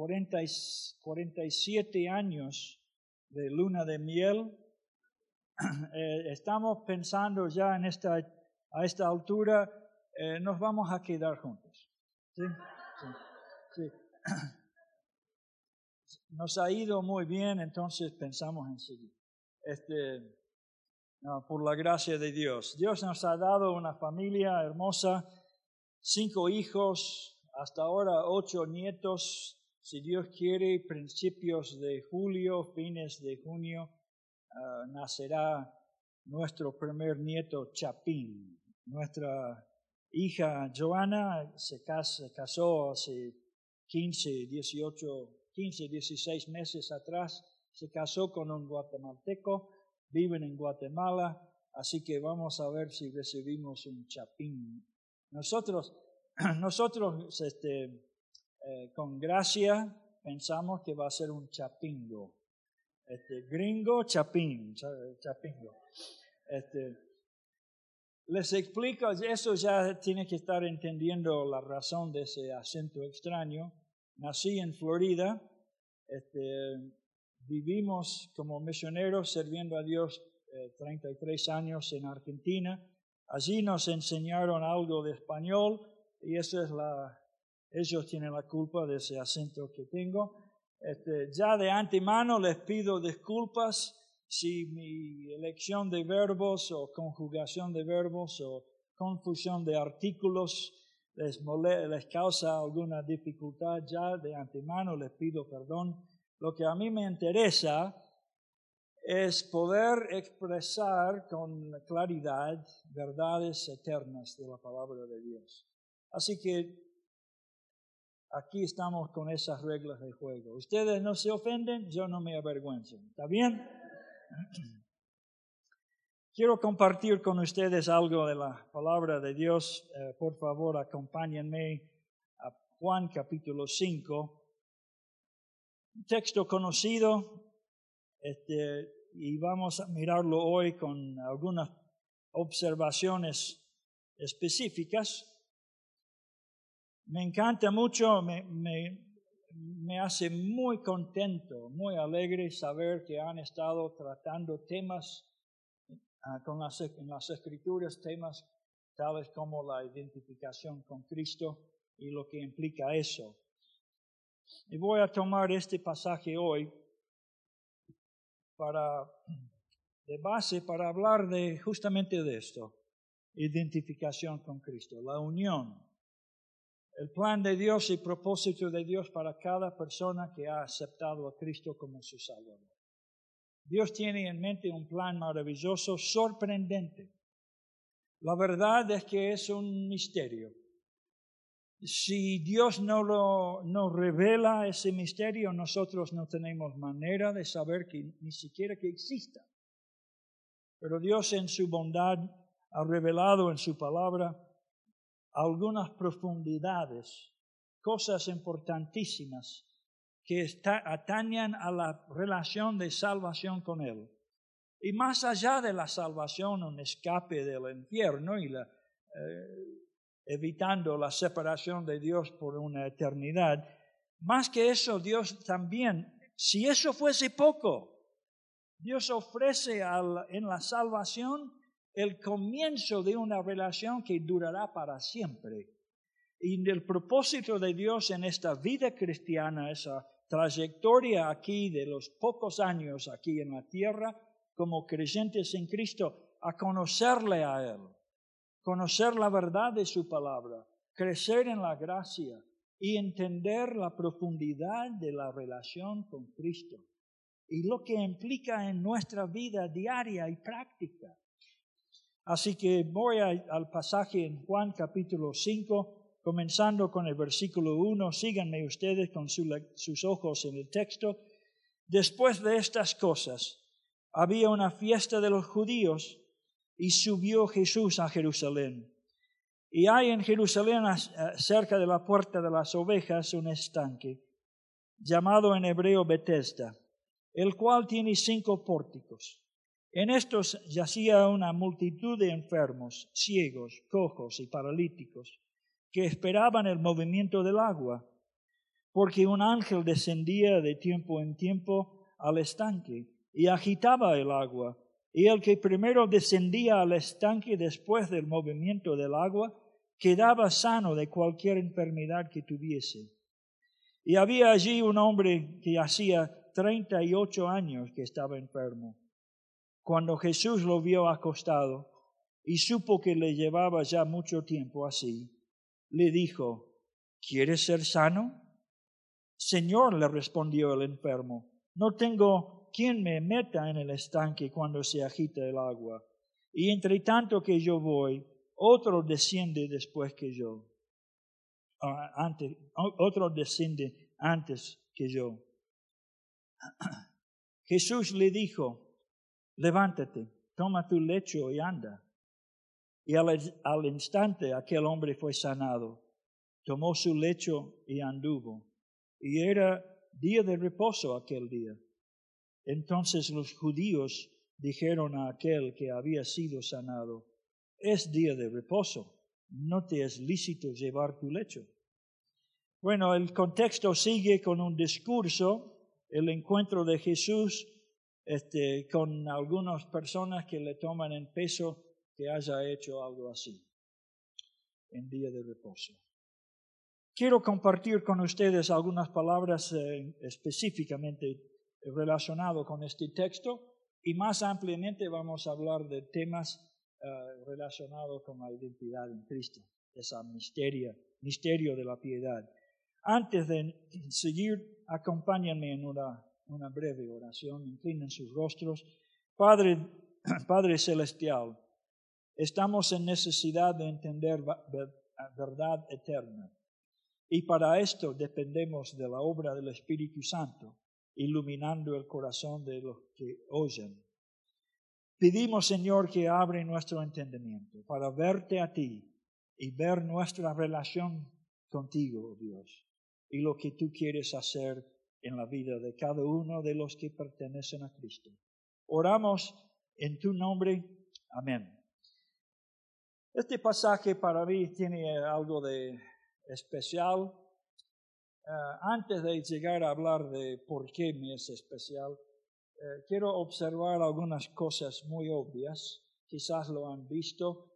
40 y- 47 años de luna de miel, eh, estamos pensando ya en esta, a esta altura, eh, nos vamos a quedar juntos. Nos ha ido muy bien, entonces pensamos en seguir. Este, no, por la gracia de Dios. Dios nos ha dado una familia hermosa, cinco hijos, hasta ahora ocho nietos. Si Dios quiere, principios de julio, fines de junio, ah, nacerá nuestro primer nieto Chapín. Nuestra hija Joana se, cas- se casó hace 15, 18, 15, 16 meses atrás. Se casó con un guatemalteco, viven en Guatemala, así que vamos a ver si recibimos un Chapín. Nosotros, nosotros este, eh, con gracia pensamos que va a ser un chapingo. Este, gringo, chapín, cha- chapingo. Este, les explico, eso ya tiene que estar entendiendo la razón de ese acento extraño. Nací en Florida, este, vivimos como misioneros sirviendo a Dios eh, 33 años en Argentina. Allí nos enseñaron algo de español y eso es la, ellos tienen la culpa de ese acento que tengo. Este, ya de antemano les pido disculpas si mi elección de verbos o conjugación de verbos o confusión de artículos les, les causa alguna dificultad. Ya de antemano les pido perdón. Lo que a mí me interesa es poder expresar con claridad verdades eternas de la palabra de Dios. Así que aquí estamos con esas reglas de juego. Ustedes no se ofenden, yo no me avergüenzo. ¿Está bien? Quiero compartir con ustedes algo de la palabra de Dios. Eh, por favor, acompáñenme a Juan capítulo 5. Un texto conocido, este, y vamos a mirarlo hoy con algunas observaciones específicas. Me encanta mucho, me, me, me hace muy contento, muy alegre saber que han estado tratando temas ah, con las, en las escrituras, temas tales como la identificación con Cristo y lo que implica eso. Y voy a tomar este pasaje hoy para, de base para hablar de justamente de esto, identificación con Cristo, la unión, el plan de Dios y propósito de Dios para cada persona que ha aceptado a Cristo como su Salvador. Dios tiene en mente un plan maravilloso, sorprendente. La verdad es que es un misterio. Si Dios no lo no revela ese misterio, nosotros no tenemos manera de saber que ni siquiera que exista. Pero Dios en su bondad ha revelado en su palabra algunas profundidades, cosas importantísimas que está, atañan a la relación de salvación con Él. Y más allá de la salvación, un escape del infierno y la, eh, evitando la separación de Dios por una eternidad. Más que eso, Dios también, si eso fuese poco, Dios ofrece en la salvación el comienzo de una relación que durará para siempre. Y el propósito de Dios en esta vida cristiana, esa trayectoria aquí de los pocos años aquí en la tierra, como creyentes en Cristo, a conocerle a Él conocer la verdad de su palabra, crecer en la gracia y entender la profundidad de la relación con Cristo y lo que implica en nuestra vida diaria y práctica. Así que voy al pasaje en Juan capítulo 5, comenzando con el versículo 1. Síganme ustedes con su, sus ojos en el texto. Después de estas cosas, había una fiesta de los judíos y subió Jesús a Jerusalén. Y hay en Jerusalén, cerca de la puerta de las ovejas, un estanque, llamado en hebreo Bethesda, el cual tiene cinco pórticos. En estos yacía una multitud de enfermos, ciegos, cojos y paralíticos, que esperaban el movimiento del agua. porque un ángel descendía de tiempo en tiempo al estanque y agitaba el agua, y el que primero descendía al estanque después del movimiento del agua quedaba sano de cualquier enfermedad que tuviese. Y había allí un hombre que hacía treinta y ocho años que estaba enfermo. Cuando Jesús lo vio acostado y supo que le llevaba ya mucho tiempo así, le dijo, ¿Quieres ser sano? Señor, le respondió el enfermo, no tengo quien me meta en el estanque cuando se agita el agua. Y entre tanto que yo voy, otro desciende después que yo. Ah, antes, otro desciende antes que yo. Jesús le dijo, levántate, toma tu lecho y anda. Y al, al instante aquel hombre fue sanado, tomó su lecho y anduvo y era día de reposo aquel día. Entonces los judíos dijeron a aquel que había sido sanado, es día de reposo, no te es lícito llevar tu lecho. Bueno, el contexto sigue con un discurso, el encuentro de Jesús este, con algunas personas que le toman en peso que haya hecho algo así en día de reposo. Quiero compartir con ustedes algunas palabras eh, específicamente relacionadas con este texto y más ampliamente vamos a hablar de temas eh, relacionados con la identidad en Cristo, esa misterio, misterio de la piedad. Antes de seguir, acompáñenme en una, una breve oración, inclinen sus rostros. Padre, Padre Celestial, estamos en necesidad de entender verdad eterna y para esto dependemos de la obra del Espíritu Santo, iluminando el corazón de los que oyen. Pedimos, Señor, que abre nuestro entendimiento para verte a ti y ver nuestra relación contigo, oh Dios, y lo que tú quieres hacer en la vida de cada uno de los que pertenecen a Cristo. Oramos en tu nombre. Amén. Este pasaje para mí tiene algo de especial. Eh, antes de llegar a hablar de por qué me es especial, eh, quiero observar algunas cosas muy obvias. Quizás lo han visto.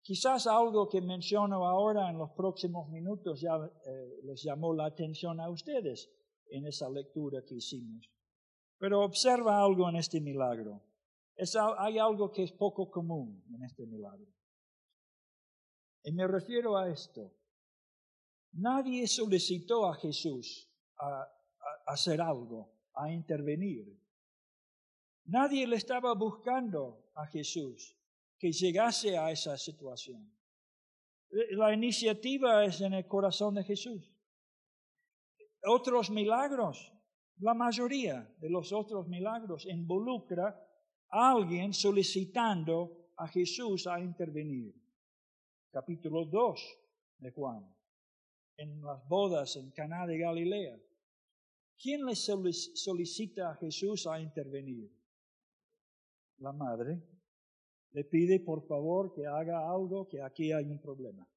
Quizás algo que menciono ahora en los próximos minutos ya eh, les llamó la atención a ustedes en esa lectura que hicimos. Pero observa algo en este milagro. hay algo que es poco común en este milagro. Y me refiero a esto. Nadie solicitó a Jesús a, hacer algo, a intervenir. Nadie le estaba buscando a Jesús que llegase a esa situación. La iniciativa es en el corazón de Jesús. Otros milagros, la mayoría de los otros milagros involucra a alguien solicitando a Jesús a intervenir. Capítulo 2 de Juan en las bodas en Caná de Galilea. ¿Quién le solicita a Jesús a intervenir? La madre le pide por favor que haga algo, que aquí hay un problema.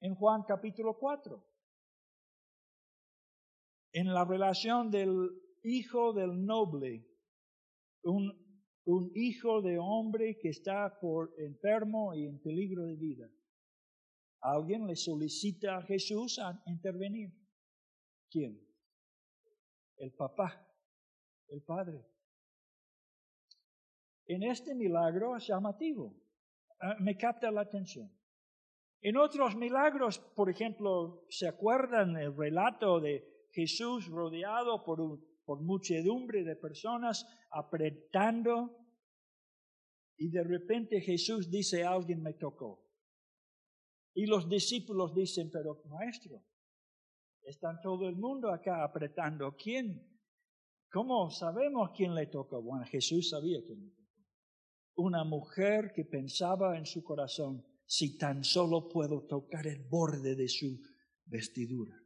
En Juan capítulo 4, en la relación del hijo del noble, un, hijo de hombre que está por enfermo y en peligro de vida alguien le solicita a Jesús a intervenir. ¿Quién? El papá, el padre. En este milagro es llamativo, ah, me capta la atención. En otros milagros, por ejemplo, ¿se acuerdan el relato de Jesús rodeado por, por muchedumbre de personas apretando? Y de repente Jesús dice, alguien me tocó. Y los discípulos dicen, pero maestro, está todo el mundo acá apretando. ¿Quién? ¿Cómo sabemos quién le tocó? Bueno, Jesús sabía quién le tocó. Una mujer que pensaba en su corazón, si tan solo puedo tocar el borde de su vestidura.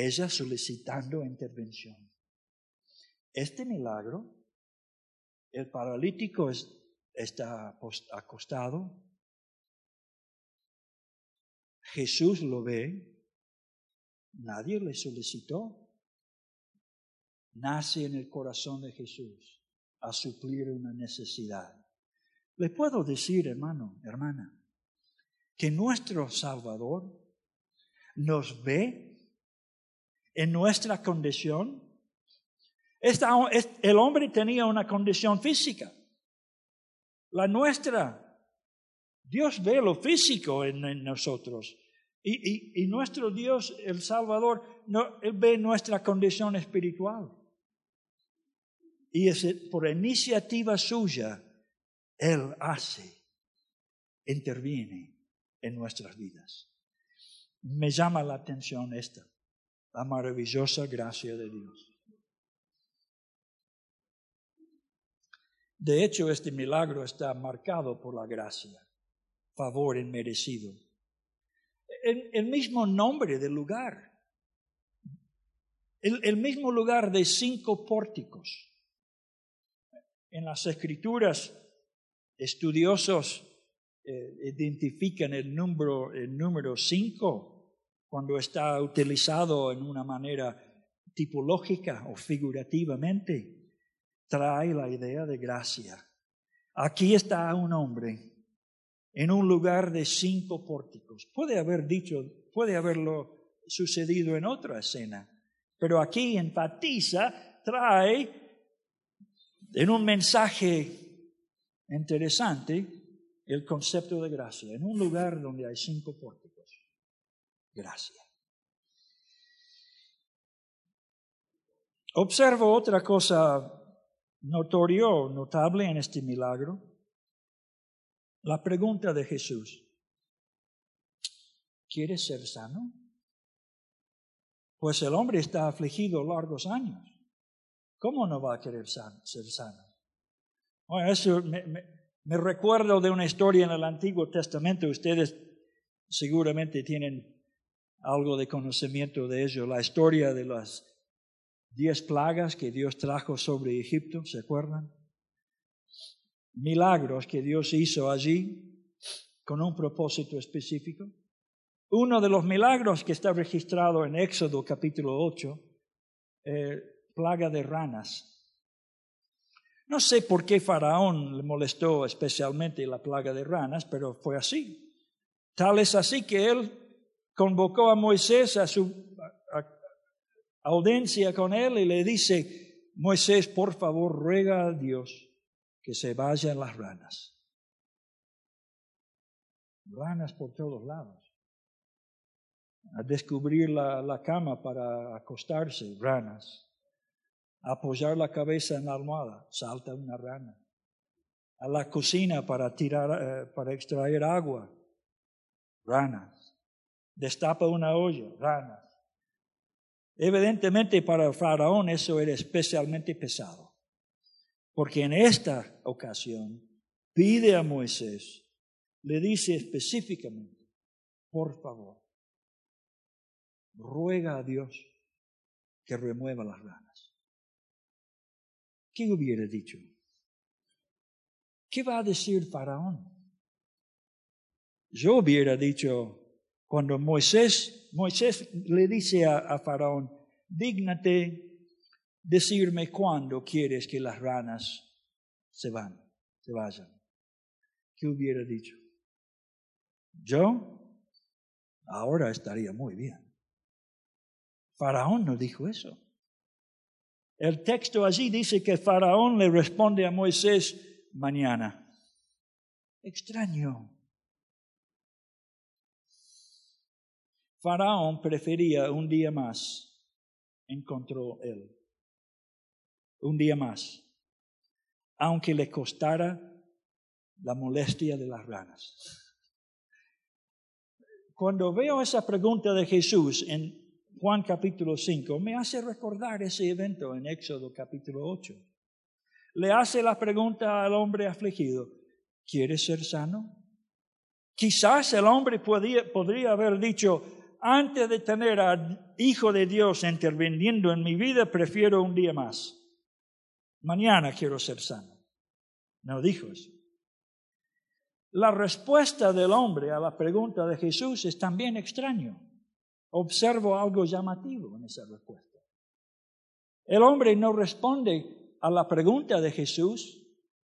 Ella solicitando intervención. Este milagro, el paralítico está acostado, Jesús lo ve nadie le solicitó. Nace en el corazón de Jesús a suplir una necesidad. Le puedo decir, hermano, hermana, que nuestro Salvador nos ve en nuestra condición. el hombre tenía una condición física, la nuestra. Dios ve lo físico en, nosotros. Y, nuestro Dios, el Salvador, no, ve nuestra condición espiritual. Y es por iniciativa suya, Él hace, interviene en nuestras vidas. Me llama la atención esta, la maravillosa gracia de Dios. De hecho, este milagro está marcado por la gracia, favor inmerecido. El, el mismo nombre del lugar, el, mismo lugar de cinco pórticos. En las escrituras, estudiosos eh, identifican el número, el número cinco cuando está utilizado en una manera tipológica o figurativamente, trae la idea de gracia. Aquí está un hombre en un lugar de cinco pórticos. Puede haber dicho, puede haberlo sucedido en otra escena, pero aquí enfatiza, trae en un mensaje interesante el concepto de gracia en un lugar donde hay cinco pórticos. Gracia. Observo otra cosa notorio, notable en este milagro. La pregunta de Jesús. ¿Quieres ser sano? Pues el hombre está afligido largos años. ¿Cómo no va a querer ser sano? Bueno, eso me, me recuerdo de una historia en el Antiguo Testamento, ustedes seguramente tienen algo de conocimiento de ello, la historia de las diez plagas que Dios trajo sobre Egipto, ¿se acuerdan? Milagros que Dios hizo allí con un propósito específico. Uno de los milagros que está registrado en Éxodo capítulo 8, eh, plaga de ranas. No sé por qué Faraón le molestó especialmente la plaga de ranas, pero fue así. Tal es así que él convocó a Moisés a su audiencia con él y le dice, Moisés, por favor, ruega a Dios que se vayan las ranas. Ranas por todos lados. A descubrir la, la cama para acostarse, ranas apoyar la cabeza en la almohada, salta una rana. A la cocina para tirar, eh, para extraer agua, ranas. Destapa una olla, ranas. Evidentemente para Faraón eso era especialmente pesado, porque en esta ocasión pide a Moisés, le dice específicamente, por favor, ruega a Dios que remueva las ranas. ¿qué hubiera dicho? ¿Qué va a decir Faraón? Yo hubiera dicho, cuando Moisés, Moisés le dice a, Faraón, dígnate decirme cuándo quieres que las ranas se van, se vayan. ¿Qué hubiera dicho? Yo ahora estaría muy bien. Faraón no dijo eso. El texto allí dice que Faraón le responde a Moisés mañana. Extraño. Faraón prefería un día más, encontró él. Un día más, aunque le costara la molestia de las ranas. Cuando veo esa pregunta de Jesús en Juan capítulo 5 me hace recordar ese evento en Éxodo capítulo 8. Le hace la pregunta al hombre afligido, ¿quieres ser sano? Quizás el hombre podría, podría haber dicho, antes de tener al Hijo de Dios interviniendo en mi vida, prefiero un día más. Mañana quiero ser sano. No dijo eso. La respuesta del hombre a la pregunta de Jesús es también extraño. observo algo llamativo en esa respuesta. El hombre no responde a la pregunta de Jesús,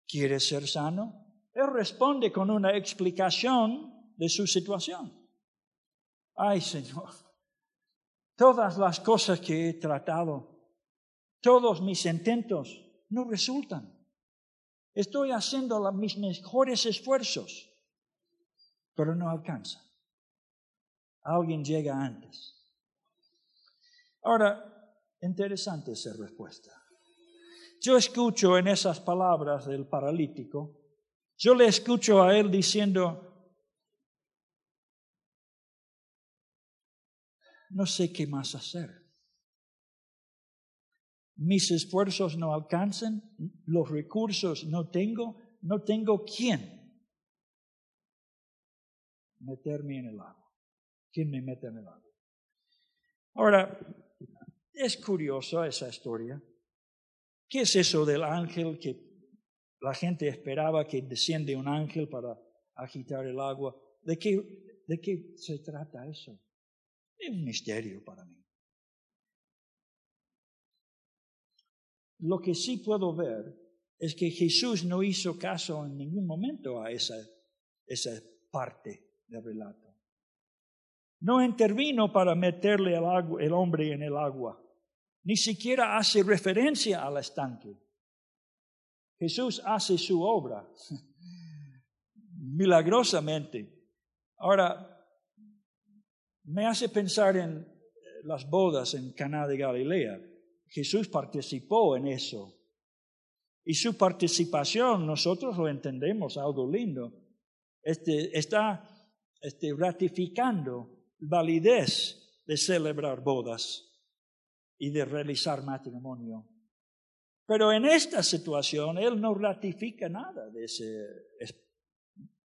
¿quieres ser sano? Él responde con una explicación de su situación. Ay, Señor, todas las cosas que he tratado, todos mis intentos no resultan. Estoy haciendo mis mejores esfuerzos, pero no alcanza. Alguien llega antes. Ahora, interesante esa respuesta. Yo escucho en esas palabras del paralítico, yo le escucho a él diciendo, no sé qué más hacer. Mis esfuerzos no alcanzan, los recursos no tengo, no tengo quién meterme en el agua. ¿Quién me mete en el agua? Ahora, es curioso esa historia. ¿Qué es eso del ángel que la gente esperaba que desciende un ángel para agitar el agua? ¿De qué, de qué se trata eso? Es un misterio para mí. Lo que sí puedo ver es que Jesús no hizo caso en ningún momento a esa, esa parte del relato. No intervino para meterle el, agua, el hombre en el agua. Ni siquiera hace referencia al estanque. Jesús hace su obra milagrosamente. Ahora, me hace pensar en las bodas en Caná de Galilea. Jesús participó en eso. Y su participación, nosotros lo entendemos, algo lindo. Este, está este, ratificando validez de celebrar bodas y de realizar matrimonio. Pero en esta situación él no ratifica nada de ese,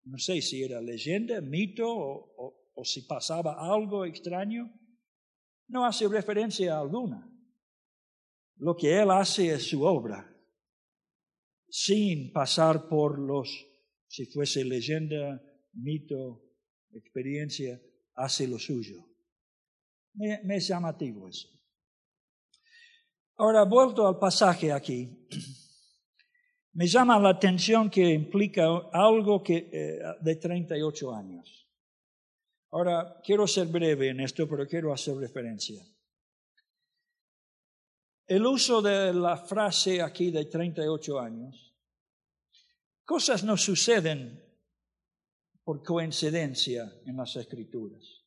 no sé si era leyenda, mito o si pasaba algo extraño, no hace referencia alguna. Lo que él hace es su obra, sin pasar por los, si fuese leyenda, mito, experiencia, hace lo suyo. Me, me es llamativo eso. Ahora, vuelto al pasaje aquí, me llama la atención que implica algo que, eh, de 38 años. Ahora, quiero ser breve en esto, pero quiero hacer referencia. El uso de la frase aquí de 38 años, cosas no suceden por coincidencia en las escrituras.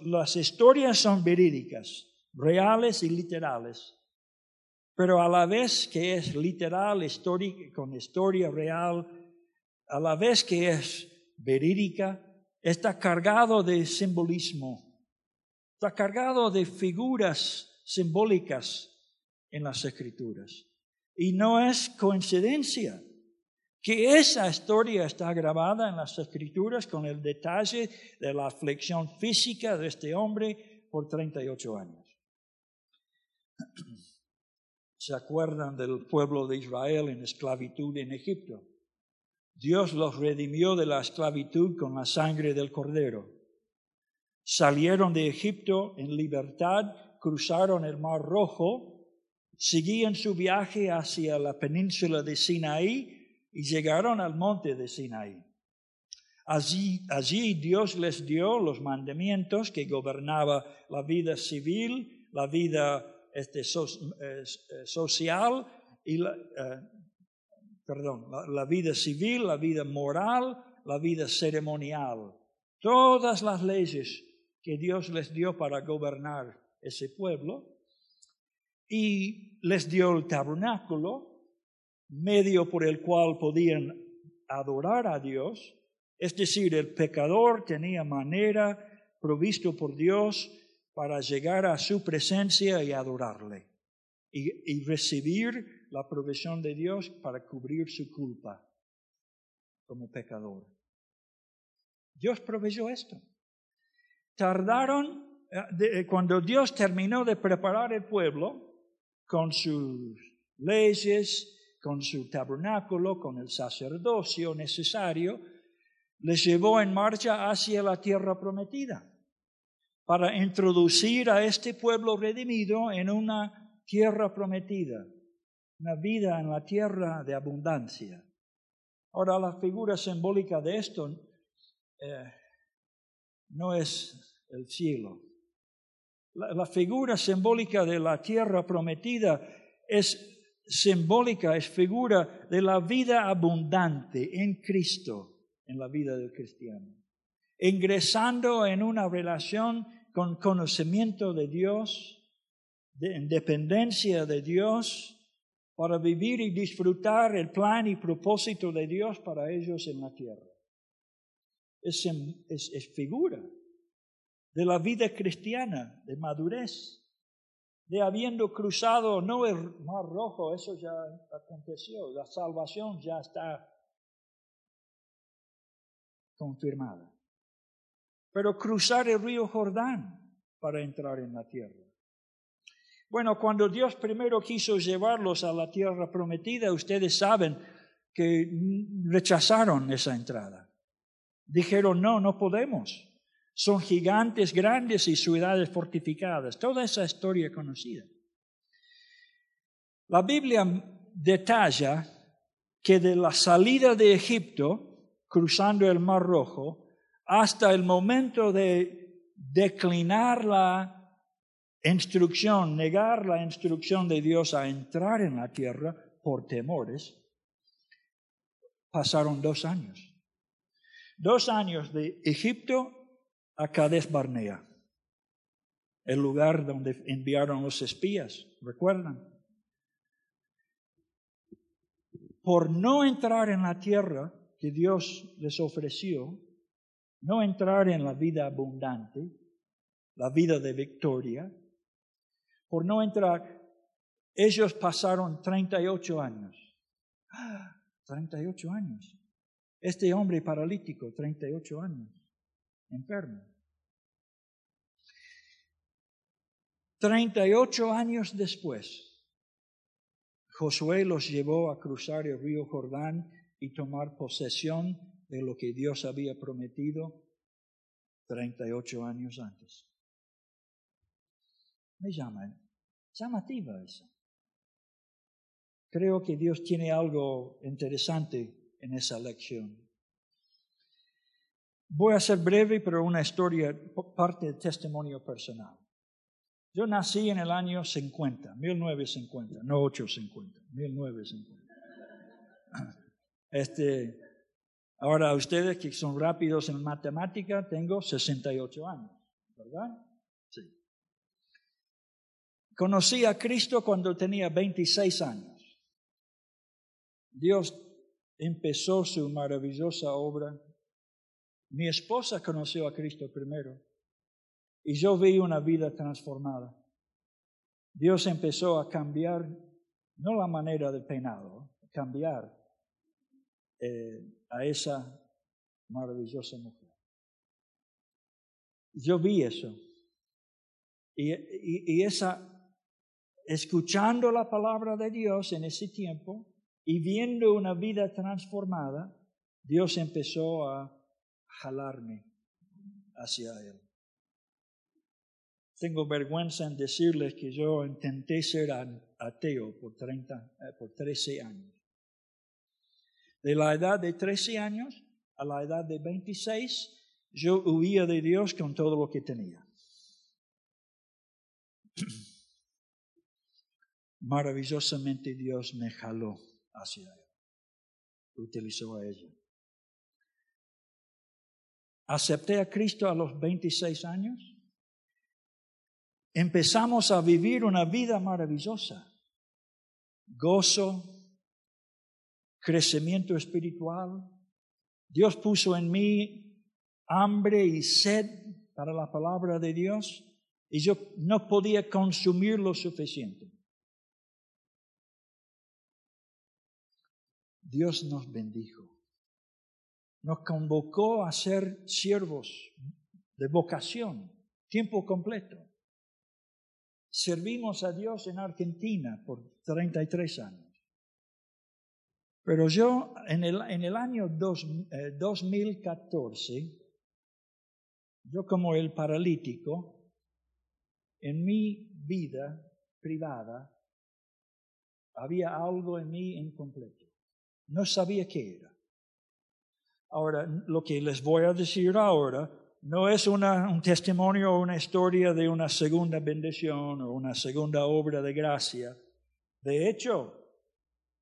las historias son verídicas, reales y literales, pero a la vez que es literal, con historia real, a la vez que es verídica, está cargado de simbolismo, está cargado de figuras simbólicas en las escrituras. Y no es coincidencia que esa historia está grabada en las escrituras con el detalle de la aflicción física de este hombre por 38 años. ¿Se acuerdan del pueblo de Israel en esclavitud en Egipto? Dios los redimió de la esclavitud con la sangre del cordero. Salieron de Egipto en libertad, cruzaron el Mar Rojo, seguían su viaje hacia la península de Sinaí y llegaron al monte de Sinaí. Allí, Dios les dio los mandamientos que gobernaba la vida civil, la vida este, eh, social y la, eh, perdón, la, vida civil, la vida moral, la vida ceremonial. Todas las leyes que Dios les dio para gobernar ese pueblo. Y les dio el tabernáculo, medio por el cual podían adorar a Dios. Es decir, el pecador tenía manera provisto por Dios para llegar a su presencia y adorarle y, recibir la provisión de Dios para cubrir su culpa como pecador. Dios proveyó esto. Tardaron, eh, eh, cuando Dios terminó de preparar el pueblo con sus leyes, con su tabernáculo, con el sacerdocio necesario, les llevó en marcha hacia la tierra prometida. para introducir a este pueblo redimido en una tierra prometida, una vida en la tierra de abundancia. Ahora, la figura simbólica de esto eh, no es el cielo. la figura simbólica de la tierra prometida es simbólica, es figura de la vida abundante en Cristo, en la vida del cristiano. Ingresando en una relación con conocimiento de Dios, de independencia de Dios, para vivir y disfrutar el plan y propósito de Dios para ellos en la tierra. Es, figura de la vida cristiana, de madurez de habiendo cruzado no el mar rojo, eso ya aconteció, la salvación ya está confirmada. Pero cruzar el río Jordán para entrar en la tierra. Bueno, cuando Dios primero quiso llevarlos a la tierra prometida, ustedes saben que rechazaron esa entrada. Dijeron, no, no podemos. Son gigantes grandes y ciudades fortificadas. Toda esa historia conocida. La Biblia detalla que de la salida de Egipto, cruzando el Mar Rojo, hasta el momento de declinar la instrucción, negar la instrucción de Dios a entrar en la tierra por temores, pasaron dos años. Dos años de Egipto a Cades Barnea, el lugar donde enviaron los espías, ¿recuerdan? Por no entrar en la tierra que Dios les ofreció, no entrar en la vida abundante, la vida de victoria, por no entrar, ellos pasaron 38 años. 38 años. Este hombre paralítico, 38 años enfermo. 38 años después, Josué los llevó a cruzar el río Jordán y tomar posesión de lo que Dios había prometido 38 años antes. Me llama, llamativa eso. Creo que Dios tiene algo interesante en esa lección. Voy a ser breve, pero una historia, parte del testimonio personal. Yo nací en el año 50, 1950, no 850, 1950. Este, ahora ustedes que son rápidos en matemática, tengo 68 años, ¿verdad? Conocí a Cristo cuando tenía 26 años. Dios empezó su maravillosa obra mi esposa conoció a Cristo primero y yo vi una vida transformada. Dios empezó a cambiar, no la manera del peinado, cambiar eh, a esa maravillosa mujer. Yo vi eso. y, esa, escuchando la palabra de Dios en ese tiempo y viendo una vida transformada, Dios empezó a jalarme hacia Él. Tengo vergüenza en decirles que yo intenté ser ateo por, 30, eh, por 13 años. De la edad de 13 años a la edad de 26, yo huía de Dios con todo lo que tenía. Maravillosamente Dios me jaló hacia Él. Utilizó a ella. Acepté a Cristo a los 26 años. Empezamos a vivir una vida maravillosa. Gozo, crecimiento espiritual. Dios puso en mí hambre y sed para la palabra de Dios y yo no podía consumir lo suficiente. Dios nos bendijo nos convocó a ser siervos de vocación, tiempo completo. Servimos a Dios en Argentina por 33 años. Pero yo en el, en el año 2014, eh, yo como el paralítico, en mi vida privada había algo en mí incompleto. No sabía qué era. Ahora, lo que les voy a decir ahora no es un testimonio o una historia de una segunda bendición o una segunda obra de gracia. De hecho,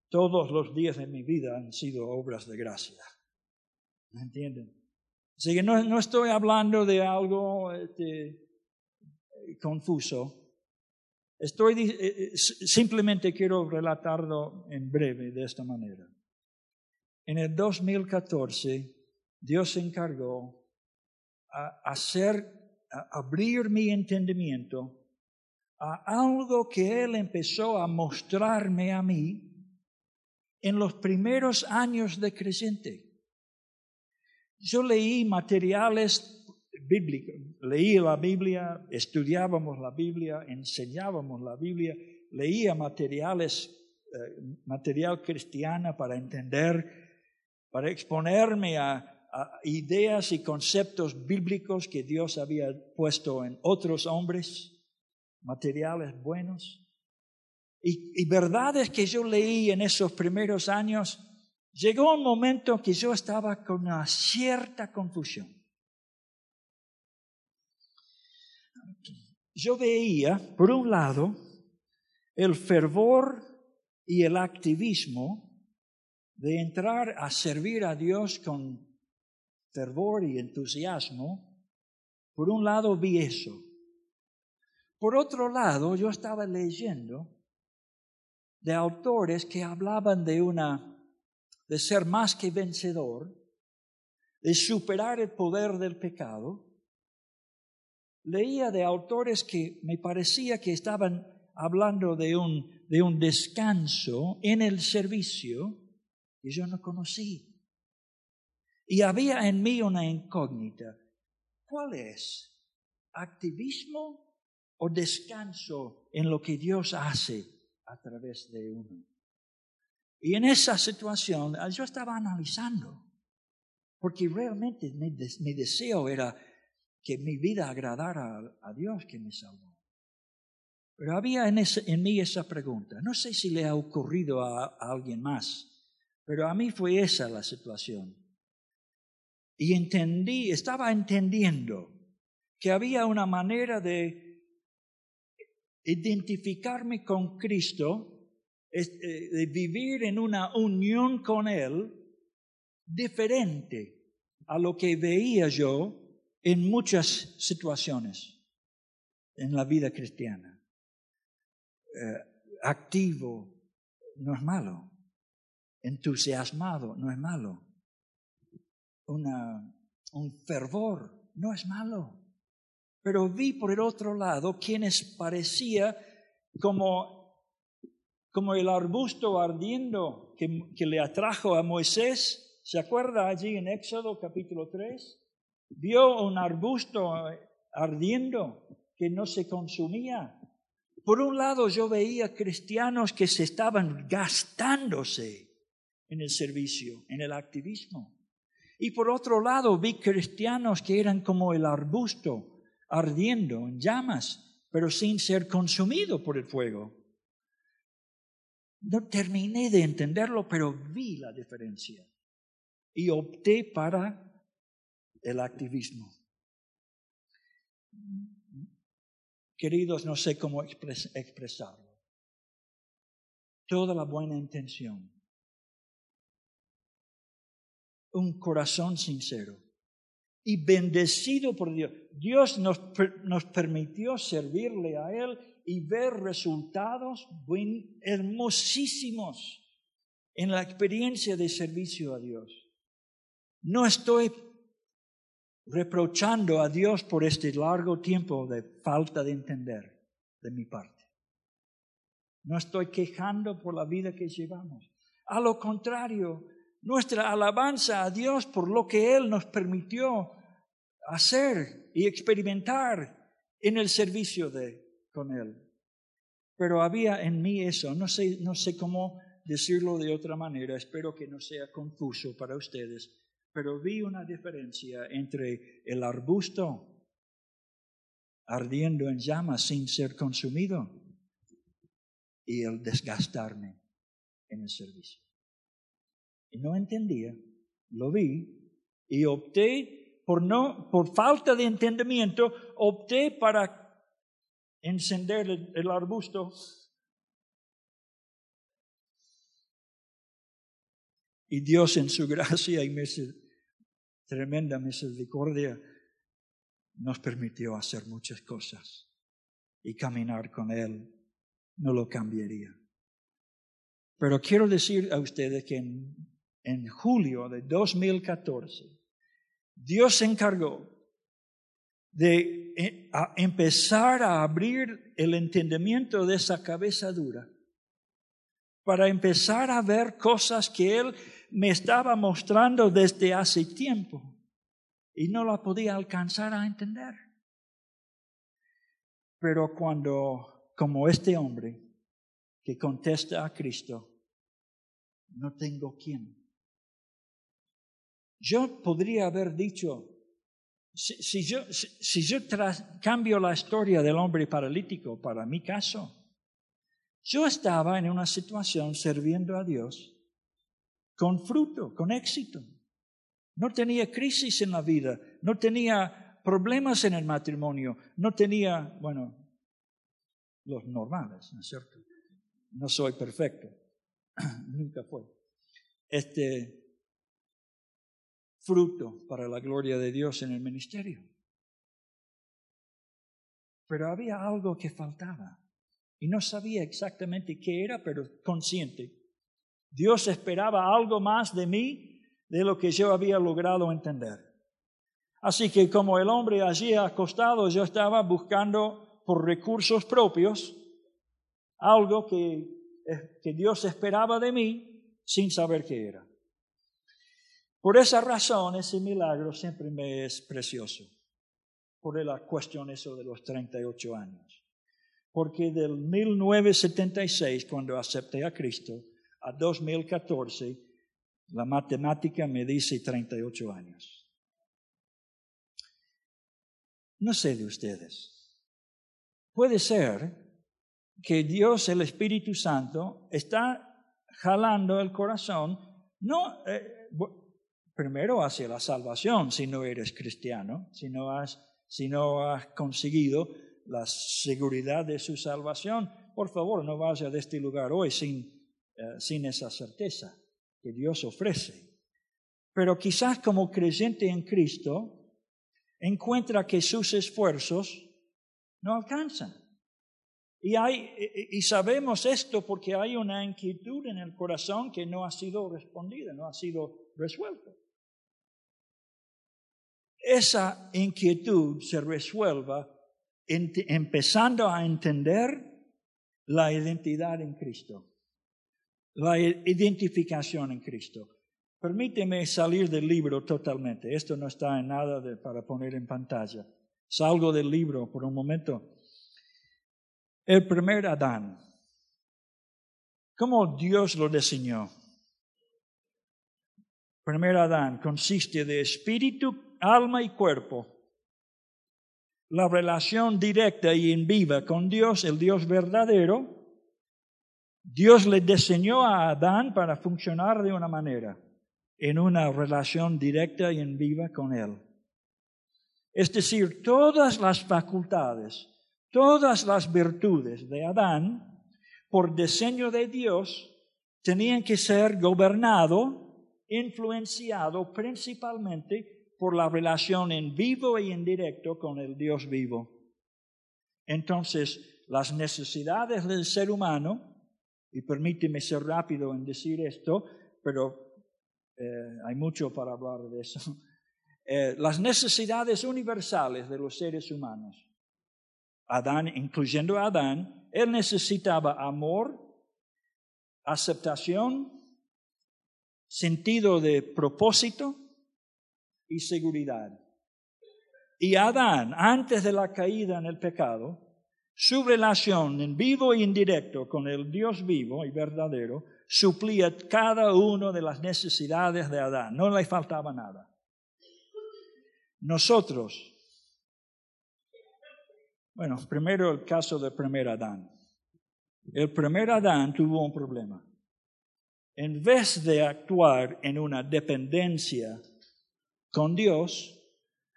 todos los días de mi vida han sido obras de gracia. ¿Me entienden? Así que no, estoy hablando de algo este, confuso. Estoy, eh, eh, simplemente quiero relatarlo en breve de esta manera. En el 2014, Dios se encargó a hacer, abrir mi entendimiento a algo que Él empezó a mostrarme a mí en los primeros años de creciente. Yo leí materiales bíblicos, leí la Biblia, estudiábamos la Biblia, enseñábamos la Biblia, leía materiales, eh, material cristiana para entender, para exponerme a, ideas y conceptos bíblicos que Dios había puesto en otros hombres, materiales buenos. Y, y verdades que yo leí en esos primeros años, llegó un momento que yo estaba con una cierta confusión. Yo veía, por un lado, el fervor y el activismo de entrar a servir a Dios con fervor y entusiasmo. Por un lado vi eso. Por otro lado, yo estaba leyendo de autores que hablaban de una de ser más que vencedor, de superar el poder del pecado, leía de autores que me parecía que estaban hablando de un, de un descanso en el servicio que yo no conocí. Y había en mí una incógnita. ¿Cuál es? ¿Activismo o descanso en lo que Dios hace a través de uno? Y en esa situación ah, yo estaba analizando, porque realmente mi, deseo era que mi vida agradara a, Dios que me salvó. Pero había en, en, mí esa pregunta. No sé si le ha ocurrido a, alguien más, pero a mí fue esa la situación. Y entendí, estaba entendiendo que había una manera de identificarme con Cristo eh, de vivir en una unión con Él diferente a lo que veía yo en muchas situaciones en la vida cristiana. Eh, activo no es malo, entusiasmado no es malo, un fervor no es malo. Pero vi por el otro lado quienes parecía como como el arbusto ardiendo que, le atrajo a Moisés. ¿Se acuerda allí en Éxodo capítulo 3? Vio un arbusto ardiendo que no se consumía. Por un lado yo veía cristianos que se estaban gastándose en el servicio, en el activismo. Y por otro lado vi cristianos que eran como el arbusto ardiendo en llamas, pero sin ser consumido por el fuego. No terminé de entenderlo, pero vi la diferencia y opté para el activismo. Queridos, no sé cómo expresarlo. Toda la buena intención, un corazón sincero y bendecido por Dios. Dios nos, nos permitió servirle a Él y ver resultados hermosísimos en la experiencia de servicio a Dios. No estoy reprochando a Dios por este largo tiempo de falta de entender de mi parte. No estoy quejando por la vida que llevamos. A lo contrario, nuestra alabanza a Dios por lo que Él nos permitió hacer y experimentar en el servicio de con Él. Pero había en mí eso, no sé, no sé cómo decirlo de otra manera, espero que no sea confuso para ustedes, pero vi una diferencia entre el arbusto ardiendo en llamas sin ser consumido y el desgastarme en el servicio. Y no entendía, lo vi y opté por no, por falta de entendimiento, opté para encender el, arbusto y Dios en su gracia y tremenda misericordia nos permitió hacer muchas cosas y caminar con Él no lo cambiaría. Pero quiero decir a ustedes que en julio de 2014, Dios se encargó de eh, empezar a abrir el entendimiento de esa cabeza dura, para empezar a ver cosas que Él me estaba mostrando desde hace tiempo y no la podía alcanzar a entender. Pero cuando, como este hombre que contesta a Cristo, no tengo quién. Yo podría haber dicho, si, yo, si, yo cambio la historia del hombre paralítico para mi caso, yo estaba en una situación sirviendo a Dios con fruto, con éxito. No tenía crisis en la vida, no tenía problemas en el matrimonio, no tenía, bueno, los normales, ¿no es cierto? No soy perfecto, nunca fue. Este, fruto para la gloria de Dios en el ministerio. Pero había algo que faltaba y no sabía exactamente qué era, pero consciente. Dios esperaba algo más de mí de lo que yo había logrado entender. Así que como el hombre allí acostado, yo estaba buscando por recursos propios algo que, que Dios esperaba de mí sin saber qué era. Por esa razón, ese milagro siempre me es precioso. Por la cuestión eso de los 38 años. Porque del 1976, cuando acepté a Cristo, a 2014, la matemática me dice 38 años. No sé de ustedes. Puede ser que Dios, el Espíritu Santo, está jalando el corazón, no, eh, primero hacia la salvación si no eres cristiano, si no has, si no has conseguido la seguridad de su salvación. Por favor, no vaya de este lugar hoy sin, eh, sin esa certeza que Dios ofrece. Pero quizás como creyente en Cristo, encuentra que sus esfuerzos no alcanzan. Y, hay, y sabemos esto porque hay una inquietud en el corazón que no ha sido respondida, no ha sido resuelta esa inquietud se resuelva empezando a entender la identidad en Cristo, la identificación en Cristo. Permíteme salir del libro totalmente. Esto no está en nada para poner en pantalla. Salgo del libro por un momento. El primer Adán. ¿Cómo Dios lo diseñó? Primer Adán consiste de espíritu, alma y cuerpo. La relación directa y en viva con Dios, el Dios verdadero, Dios le diseñó a Adán para funcionar de una manera, en una relación directa y en viva con Él. Es decir, todas las facultades, todas las virtudes de Adán, por diseño de Dios, tenían que ser gobernado, influenciado principalmente por la relación en vivo y en directo con el Dios vivo. Entonces, las necesidades del ser humano, y permíteme ser rápido en decir esto, pero eh, hay mucho para hablar de eso, eh, las necesidades universales de los seres humanos. Adán, incluyendo a Adán, él necesitaba amor, aceptación, sentido de propósito, y seguridad. Y Adán, antes de la caída en el pecado, su relación en vivo y indirecto con el Dios vivo y verdadero suplía cada una de las necesidades de Adán. No le faltaba nada. Nosotros Bueno, primero el caso del primer Adán. El primer Adán tuvo un problema. En vez de actuar en una dependencia con Dios,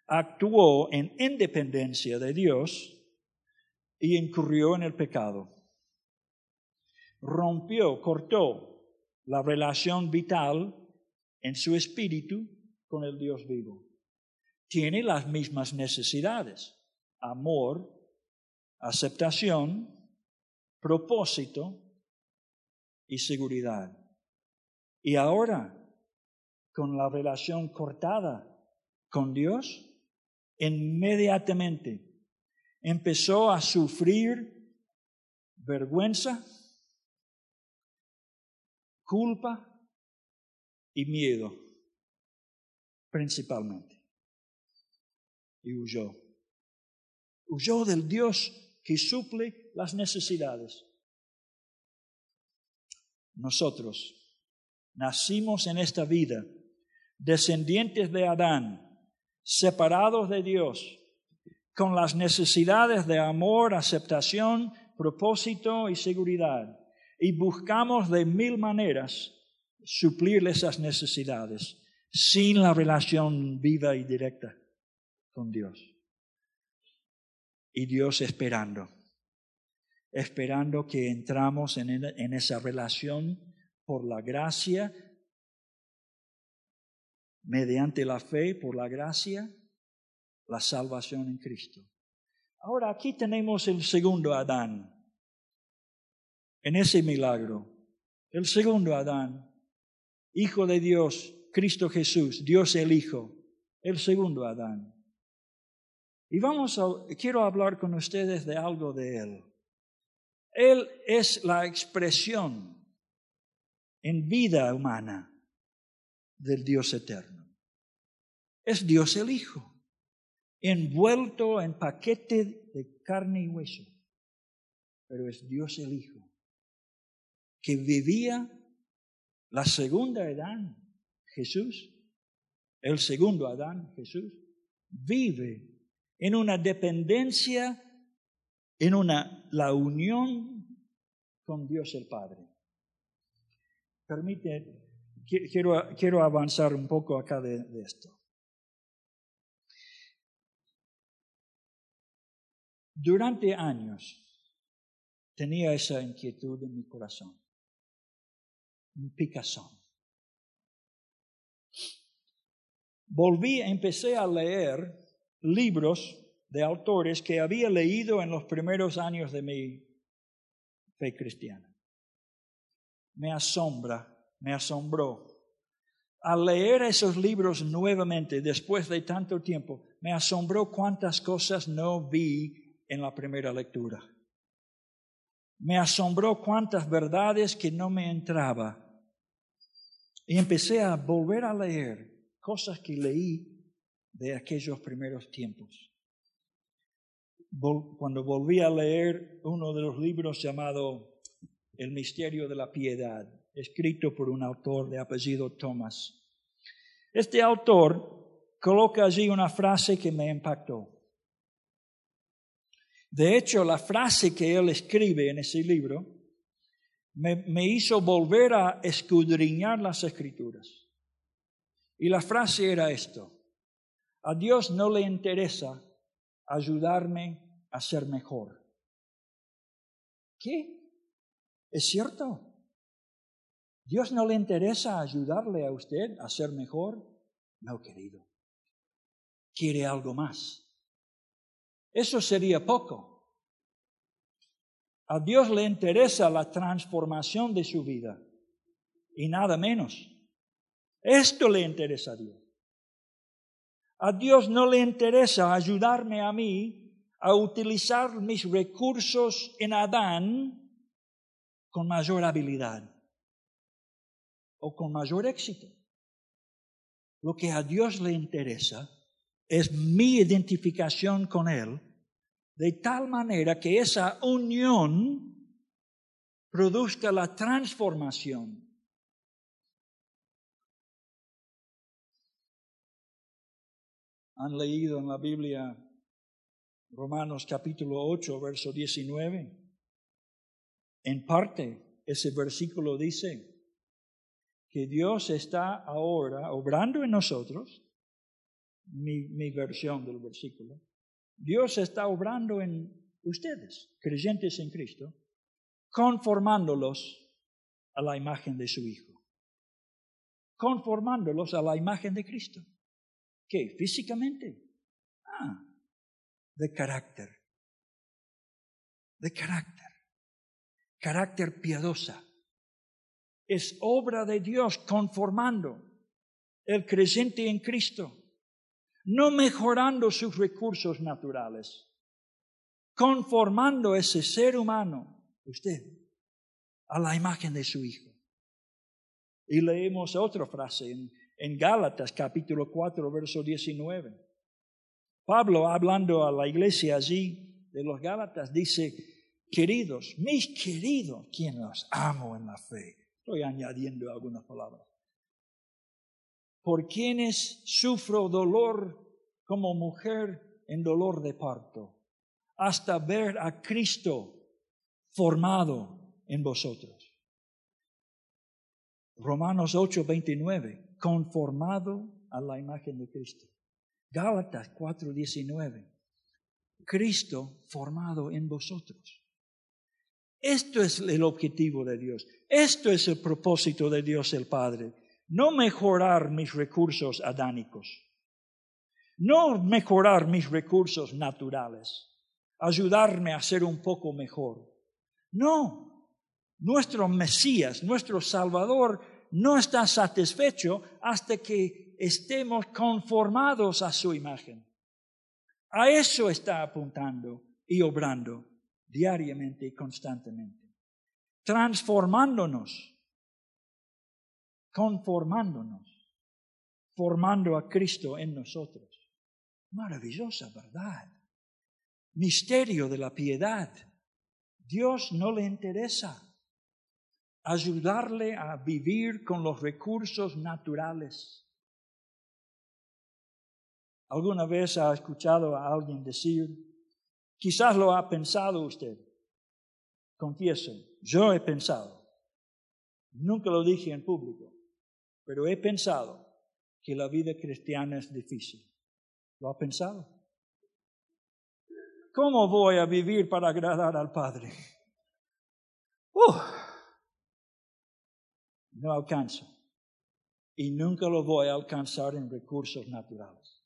actuó en independencia de Dios y incurrió en el pecado. Rompió, cortó la relación vital en su espíritu con el Dios vivo. Tiene las mismas necesidades, amor, aceptación, propósito y seguridad. Y ahora, con la relación cortada con Dios, inmediatamente empezó a sufrir vergüenza, culpa y miedo, principalmente. Y huyó. Huyó del Dios que suple las necesidades. Nosotros nacimos en esta vida descendientes de Adán, separados de Dios, con las necesidades de amor, aceptación, propósito y seguridad. Y buscamos de mil maneras suplir esas necesidades sin la relación viva y directa con Dios. Y Dios esperando, esperando que entramos en, en esa relación por la gracia, mediante la fe, por la gracia, la salvación en Cristo. Ahora aquí tenemos el segundo Adán, en ese milagro. El segundo Adán, Hijo de Dios, Cristo Jesús, Dios el Hijo, el segundo Adán. Y vamos a, quiero hablar con ustedes de algo de Él. Él es la expresión en vida humana del Dios eterno. Es Dios el Hijo, envuelto en paquete de carne y hueso, pero es Dios el Hijo, que vivía la segunda Adán, Jesús, el segundo Adán, Jesús, vive en una dependencia, en una, la unión con Dios el Padre. Permite, quiero, quiero avanzar un poco acá de, de esto. Durante años tenía esa inquietud en mi corazón un picazón. Volví, empecé a leer libros de autores que había leído en los primeros años de mi fe cristiana. Me asombra, me asombró. Al leer esos libros nuevamente, después de tanto tiempo, me asombró cuántas cosas no vi en la primera lectura. Me asombró cuántas verdades que no me entraba y empecé a volver a leer cosas que leí de aquellos primeros tiempos. Cuando volví a leer uno de los libros llamado El misterio de la piedad, escrito por un autor de apellido Thomas. Este autor coloca allí una frase que me impactó. De hecho, la frase que él escribe en ese libro me, hizo volver a escudriñar las escrituras. Y la frase era esto, a Dios no le interesa ayudarme a ser mejor. ¿Qué? ¿Es cierto? ¿Dios no le interesa ayudarle a usted a ser mejor? No, querido. Quiere algo más. Eso sería poco. A Dios le interesa la transformación de su vida y nada menos. Esto le interesa a Dios. A Dios no le interesa ayudarme a mí a utilizar mis recursos en Adán con mayor habilidad o con mayor éxito. Lo que a Dios le interesa es mi identificación con Él de tal manera que esa unión produzca la transformación. Han leído en la Biblia Romanos capítulo 8, verso 19. En parte, ese versículo dice que Dios está ahora obrando en nosotros, mi, versión del versículo, Dios está obrando en ustedes, creyentes en Cristo, conformándolos a la imagen de su Hijo. Conformándolos a la imagen de Cristo. ¿Qué? Físicamente. Ah, de carácter. De carácter. Carácter piadosa. Es obra de Dios conformando el creyente en Cristo. No mejorando sus recursos naturales. Conformando ese ser humano, usted, a la imagen de su Hijo. Y leemos otra frase en, en Gálatas capítulo 4, verso 19. Pablo, hablando a la iglesia allí de los Gálatas, dice, queridos, mis queridos, quien los amo en la fe. Estoy añadiendo algunas palabras. Por quienes sufro dolor como mujer en dolor de parto, hasta ver a Cristo formado en vosotros. Romanos 8, 29, conformado a la imagen de Cristo. Gálatas 4, 19, Cristo formado en vosotros. Esto es el objetivo de Dios. Esto es el propósito de Dios el Padre. No mejorar mis recursos adánicos. No mejorar mis recursos naturales. Ayudarme a ser un poco mejor. No. Nuestro Mesías, nuestro Salvador, no está satisfecho hasta que estemos conformados a su imagen. A eso está apuntando y obrando diariamente y constantemente. Transformándonos, conformándonos, formando a Cristo en nosotros. Maravillosa verdad. Misterio de la piedad. Dios no le interesa ayudarle a vivir con los recursos naturales. ¿Alguna vez ha escuchado a alguien decir, quizás lo ha pensado usted? Confieso, yo he pensado, nunca lo dije en público, pero he pensado que la vida cristiana es difícil. ¿Lo ha pensado? ¿Cómo voy a vivir para agradar al Padre? Uh, no alcanzo. Y nunca lo voy a alcanzar en recursos naturales.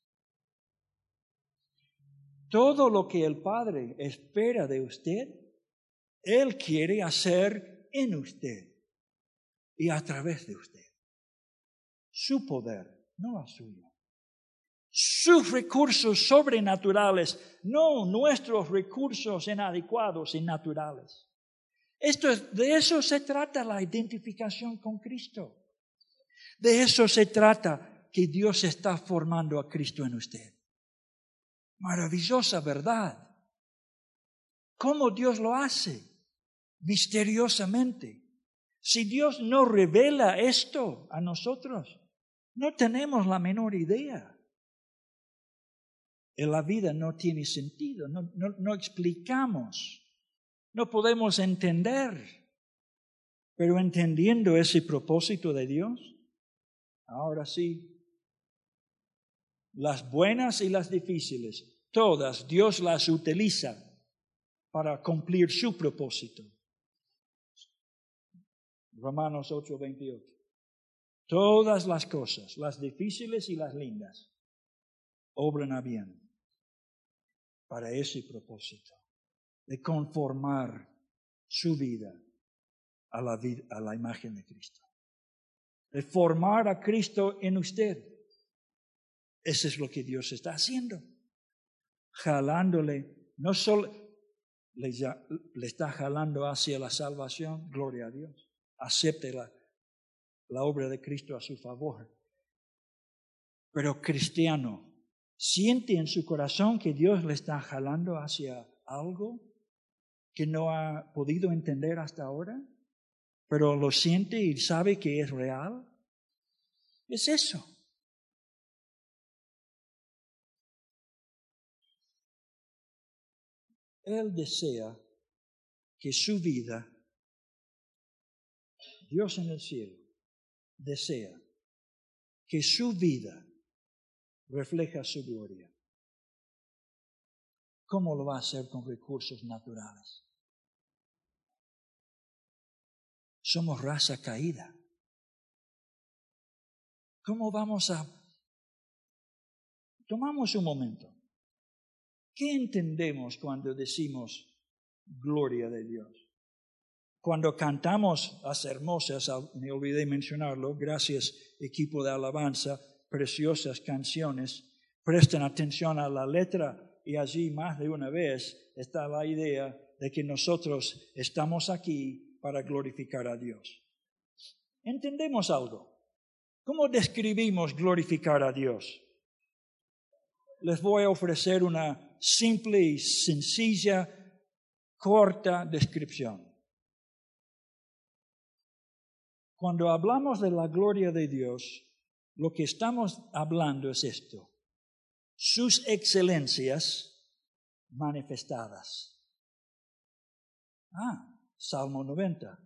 Todo lo que el Padre espera de usted, Él quiere hacer en usted y a través de usted. Su poder, no a suyo. Sus recursos sobrenaturales, no nuestros recursos inadecuados y naturales. Esto es, de eso se trata la identificación con Cristo. De eso se trata que Dios está formando a Cristo en usted. Maravillosa verdad. ¿Cómo Dios lo hace? Misteriosamente. Si Dios no revela esto a nosotros, no tenemos la menor idea. En la vida no tiene sentido, no, no, no explicamos no podemos entender. Pero entendiendo ese propósito de Dios, ahora sí, las buenas y las difíciles, todas Dios las utiliza para cumplir su propósito. Romanos 8, 28. Todas las cosas, las difíciles y las lindas, obran a bien para ese propósito de conformar su vida a la, a la imagen de Cristo. De formar a Cristo en usted. Eso es lo que Dios está haciendo. Jalándole, no solo le, está jalando hacia la salvación, gloria a Dios. Acepte la, la obra de Cristo a su favor. Pero cristiano, ¿siente en su corazón que Dios le está jalando hacia algo? que no ha podido entender hasta ahora, pero lo siente y sabe que es real? Es eso. Él desea que su vida, Dios en el cielo, desea que su vida refleja su gloria. ¿Cómo lo va a hacer con recursos naturales? Somos raza caída. ¿Cómo vamos a... Tomamos un momento. ¿Qué entendemos cuando decimos gloria de Dios? Cuando cantamos las hermosas, me olvidé mencionarlo, gracias equipo de alabanza, preciosas canciones, presten atención a la letra y allí más de una vez está la idea de que nosotros estamos aquí para glorificar a Dios. ¿Entendemos algo? ¿Cómo describimos glorificar a Dios? Les voy a ofrecer una simple y sencilla, corta descripción. Cuando hablamos de la gloria de Dios, lo que estamos hablando es esto. Sus excelencias manifestadas. Ah, Salmo 90.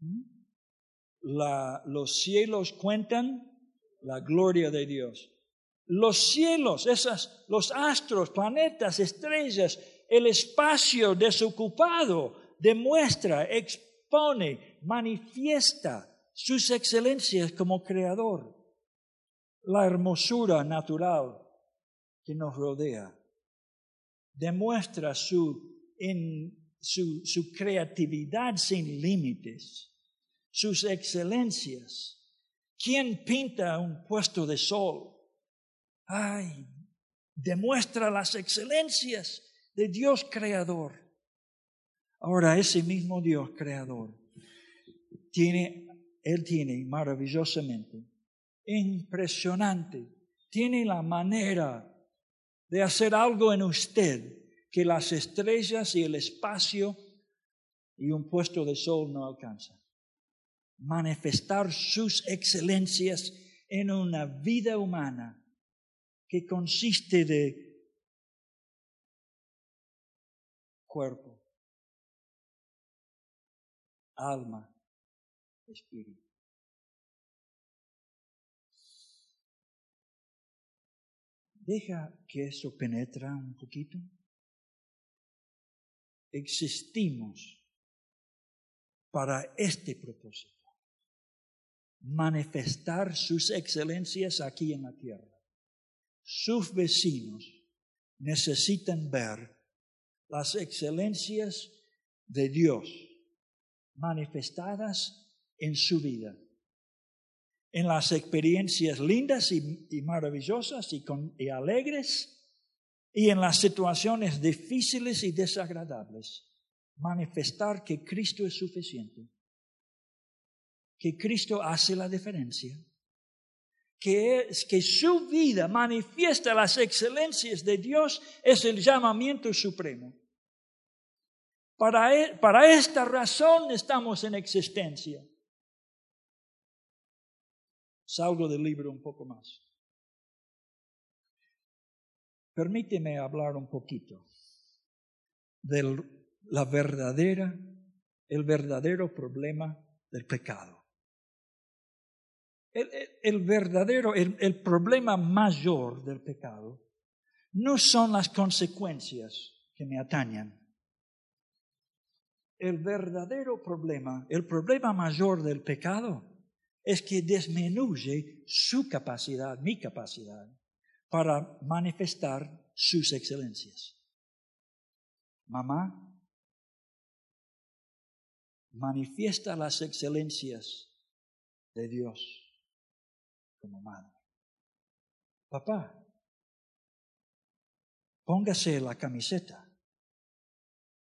¿Mm? los cielos cuentan la gloria de Dios. Los cielos, esas, los astros, planetas, estrellas, el espacio desocupado demuestra, expone, manifiesta sus excelencias como creador, la hermosura natural que nos rodea, demuestra su, en, su, su creatividad sin límites, sus excelencias. ¿Quién pinta un puesto de sol? Ay, demuestra las excelencias de Dios creador. Ahora, ese mismo Dios creador tiene, Él tiene maravillosamente, impresionante, tiene la manera de hacer algo en usted que las estrellas y el espacio y un puesto de sol no alcanzan. Manifestar sus excelencias en una vida humana que consiste de cuerpo, alma, espíritu. Deja que eso penetra un poquito. Existimos para este propósito. Manifestar sus excelencias aquí en la tierra sus vecinos necesitan ver las excelencias de Dios manifestadas en su vida, en las experiencias lindas y, maravillosas y, y alegres, y en las situaciones difíciles y desagradables, manifestar que Cristo es suficiente, que Cristo hace la diferencia que, es, que su vida manifiesta las excelencias de Dios es el llamamiento supremo. Para, e, para esta razón estamos en existencia. Salgo del libro un poco más. Permíteme hablar un poquito de la verdadera, el verdadero problema del pecado. El, verdadero, el, problema mayor del pecado no son las consecuencias que me atañan. El verdadero problema, el problema mayor del pecado es que disminuye su capacidad, mi capacidad, para manifestar sus excelencias. Mamá, manifiesta las excelencias de Dios como madre. Papá, póngase la camiseta.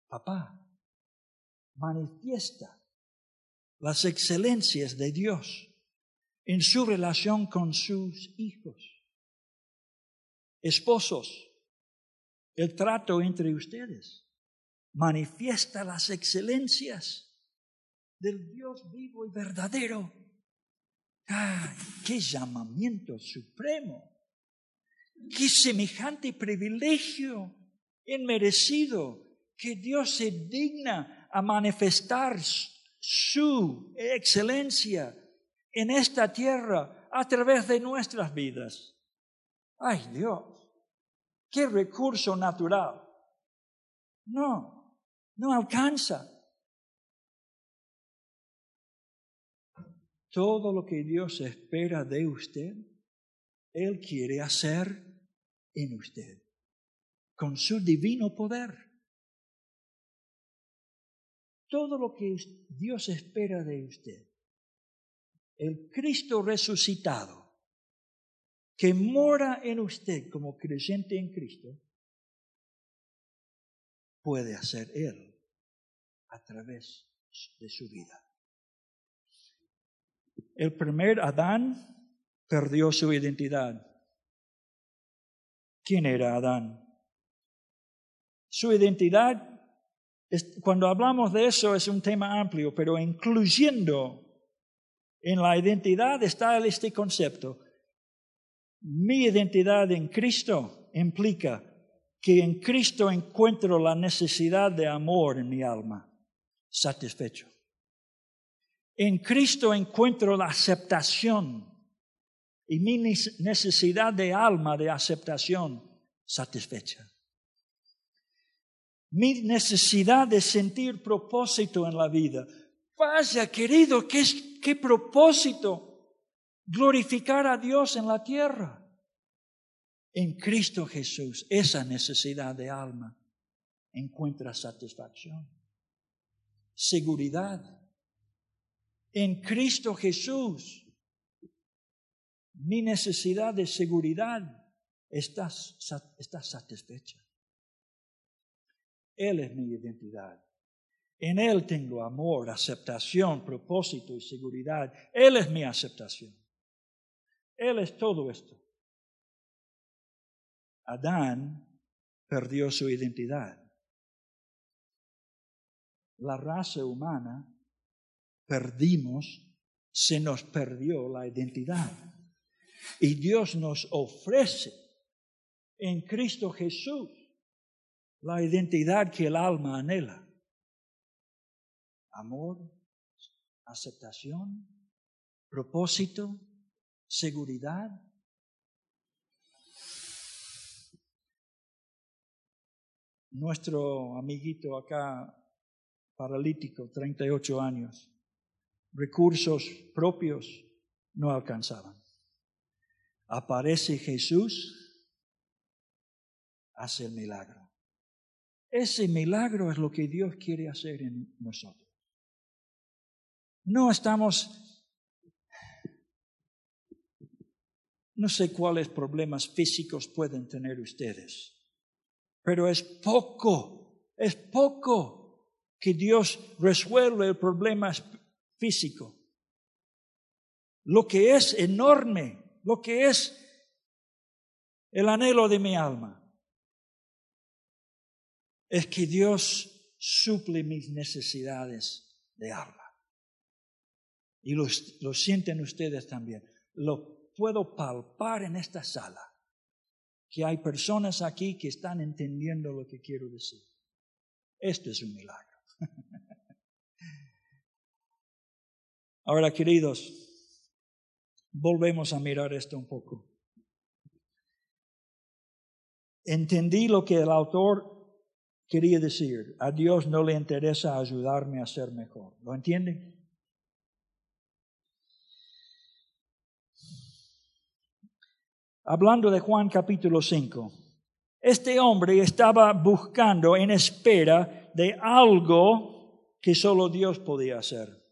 Papá, manifiesta las excelencias de Dios en su relación con sus hijos. Esposos, el trato entre ustedes manifiesta las excelencias del Dios vivo y verdadero ¡Ay, qué llamamiento supremo! ¡Qué semejante privilegio inmerecido que Dios se digna a manifestar su excelencia en esta tierra a través de nuestras vidas. Ay Dios, qué recurso natural. No, no alcanza. Todo lo que Dios espera de usted, Él quiere hacer en usted, con su divino poder. Todo lo que Dios espera de usted, el Cristo resucitado, que mora en usted como creyente en Cristo, puede hacer Él a través de su vida. El primer Adán perdió su identidad. ¿Quién era Adán? Su identidad, cuando hablamos de eso es un tema amplio, pero incluyendo en la identidad está este concepto. Mi identidad en Cristo implica que en Cristo encuentro la necesidad de amor en mi alma, satisfecho. En Cristo encuentro la aceptación y mi necesidad de alma de aceptación satisfecha. Mi necesidad de sentir propósito en la vida. Vaya, querido, qué, qué propósito glorificar a Dios en la tierra. En Cristo Jesús, esa necesidad de alma encuentra satisfacción, seguridad en Cristo Jesús, mi necesidad de seguridad está, satisfecha. Él es mi identidad. En Él tengo amor, aceptación, propósito y seguridad. Él es mi aceptación. Él es todo esto. Adán perdió su identidad. La raza humana perdimos, se nos perdió la identidad. Y Dios nos ofrece en Cristo Jesús la identidad que el alma anhela. Amor, aceptación, propósito, seguridad. Nuestro amiguito acá, paralítico, 38 años, recursos propios no alcanzaban. Aparece Jesús, hace el milagro. Ese milagro es lo que Dios quiere hacer en nosotros. No estamos, no sé cuáles problemas físicos pueden tener ustedes, pero es poco, es poco que Dios resuelve el problema físico. Lo que es enorme, lo que es el anhelo de mi alma, es que Dios suple mis necesidades de alma. Y lo, lo sienten ustedes también. Lo puedo palpar en esta sala, que hay personas aquí que están entendiendo lo que quiero decir. Esto es un milagro. Ahora, queridos, volvemos a mirar esto un poco. Entendí lo que el autor quería decir. A Dios no le interesa ayudarme a ser mejor. ¿Lo entienden? Hablando de Juan capítulo 5, este hombre estaba buscando en espera de algo que solo Dios podía hacer.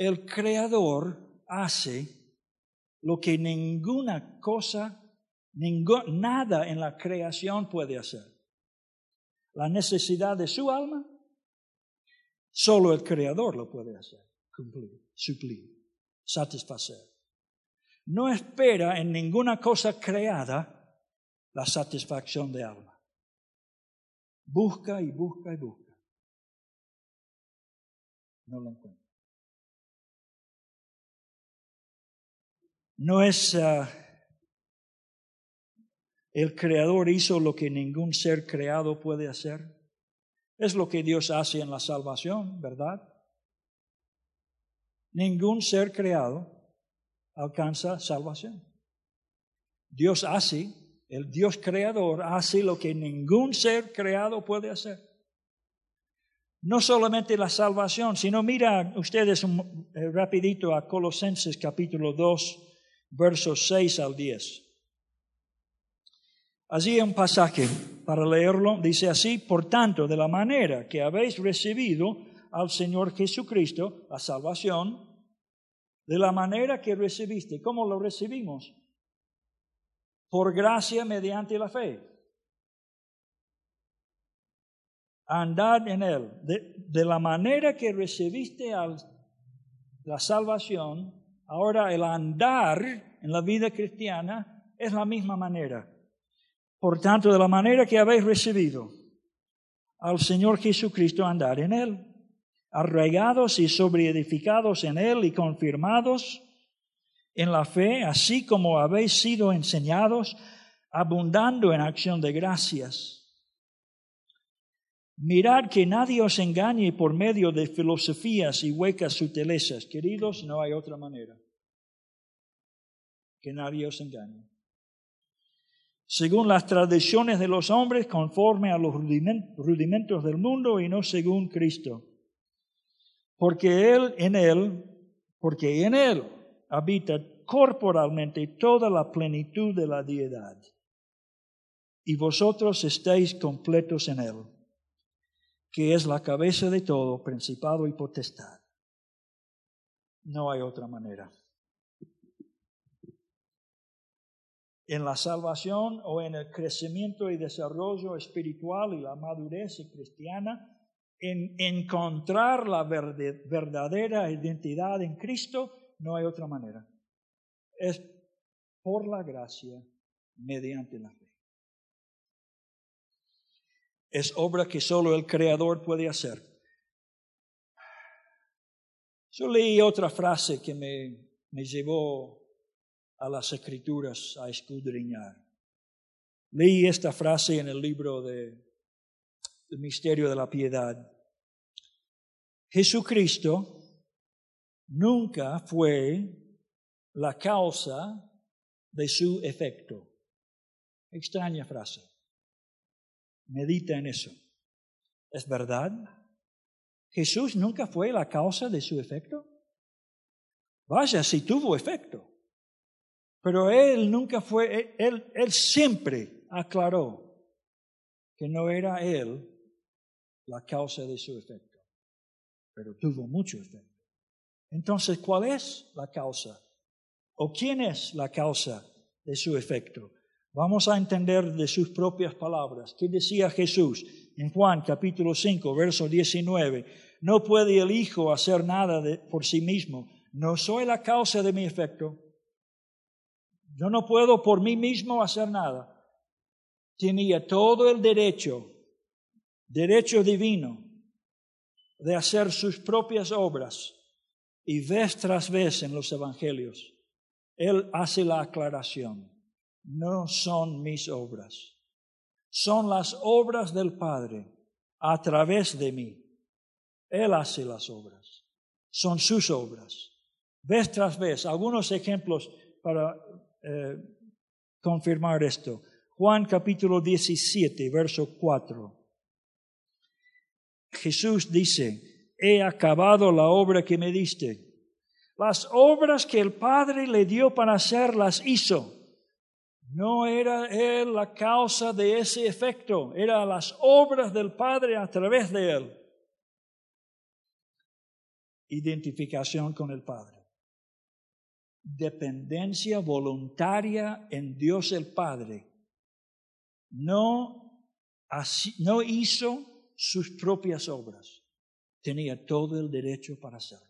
El creador hace lo que ninguna cosa, nada en la creación puede hacer. La necesidad de su alma, solo el creador lo puede hacer, cumplir, suplir, satisfacer. No espera en ninguna cosa creada la satisfacción de alma. Busca y busca y busca. No lo encuentra. No es, ah, el Creador hizo lo que ningún ser creado puede hacer. Es lo que Dios hace en la salvación, ¿verdad? Ningún ser creado alcanza salvación. Dios hace, el Dios creador hace lo que ningún ser creado puede hacer. No solamente la salvación, sino mira ustedes un, eh, rapidito a Colosenses capítulo 2, versos 6 al 10. Allí un pasaje para leerlo, dice así, por tanto, de la manera que habéis recibido al Señor Jesucristo, la salvación, de la manera que recibiste, ¿cómo lo recibimos? Por gracia mediante la fe. Andad en Él. De, la manera que recibiste la salvación, ahora el andar en la vida cristiana es la misma manera. Por tanto, de la manera que habéis recibido al Señor Jesucristo, andar en Él, arraigados y sobreedificados en Él y confirmados en la fe, así como habéis sido enseñados, abundando en acción de gracias. Mirad que nadie os engañe por medio de filosofías y huecas sutilezas. Queridos, no hay otra manera. Que nadie os engañe según las tradiciones de los hombres, conforme a los rudimentos del mundo y no según Cristo. Porque Él en Él, porque en Él habita corporalmente toda la plenitud de la deidad. Y vosotros estáis completos en Él, que es la cabeza de todo, principado y potestad. No hay otra manera. en la salvación o en el crecimiento y desarrollo espiritual y la madurez cristiana, en encontrar la verdadera identidad en Cristo, no hay otra manera. Es por la gracia mediante la. Es obra que solo el Creador puede hacer. Yo leí otra frase que me, me llevó a las escrituras a escudriñar. Leí esta frase en el libro de misterio de la piedad. Jesucristo nunca fue la causa de su efecto. Extraña frase. Medita en eso. ¿Es verdad? ¿Jesús nunca fue la causa de su efecto? Vaya, si tuvo efecto. Pero él nunca fue, él, él siempre aclaró que no era él la causa de su efecto, pero tuvo mucho efecto. Entonces, ¿cuál es la causa? ¿O quién es la causa de su efecto? Vamos a entender de sus propias palabras. ¿Qué decía Jesús en Juan capítulo 5, verso 19? No puede el Hijo hacer nada por sí mismo. No soy la causa de mi efecto. Yo no puedo por mí mismo hacer nada. Tenía todo el derecho, derecho divino, de hacer sus propias obras. Y vez tras vez en los evangelios, Él hace la aclaración. No son mis obras, son las obras del Padre a través de mí. Él hace las obras, son sus obras. Vez tras vez, algunos ejemplos para eh, confirmar esto. Juan capítulo 17, verso 4. Jesús dice, he acabado la obra que me diste. Las obras que el Padre le dio para hacer las hizo. No era él la causa de ese efecto, eran las obras del Padre a través de él. Identificación con el Padre dependencia voluntaria en Dios el Padre. No, no hizo sus propias obras. Tenía todo el derecho para hacerlo.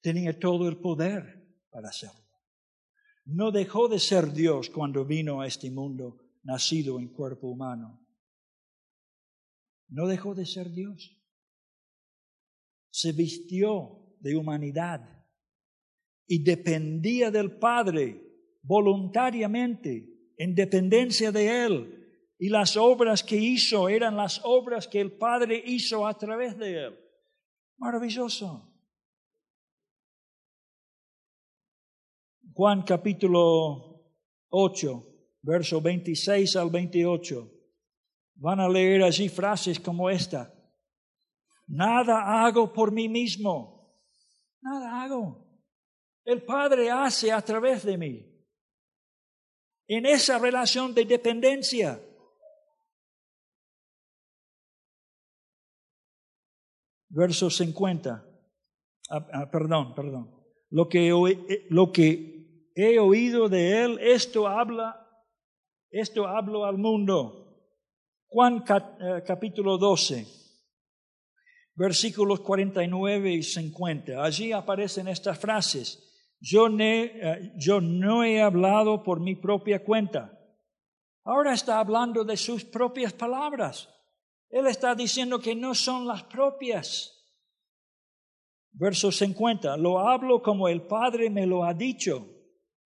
Tenía todo el poder para hacerlo. No dejó de ser Dios cuando vino a este mundo nacido en cuerpo humano. No dejó de ser Dios. Se vistió de humanidad y dependía del Padre voluntariamente en dependencia de Él. Y las obras que hizo eran las obras que el Padre hizo a través de Él. Maravilloso. Juan capítulo 8, verso 26 al 28. Van a leer allí frases como esta. Nada hago por mí mismo. Nada hago. El Padre hace a través de mí. En esa relación de dependencia. Verso 50. Ah, ah, perdón, perdón. Lo que, eh, lo que he oído de Él, esto habla, esto hablo al mundo. Juan eh, capítulo 12, versículos 49 y 50. Allí aparecen estas frases. Yo, eh, yo no he hablado por mi propia cuenta. Ahora está hablando de sus propias palabras. Él está diciendo que no son las propias. Verso 50, lo hablo como el Padre me lo ha dicho.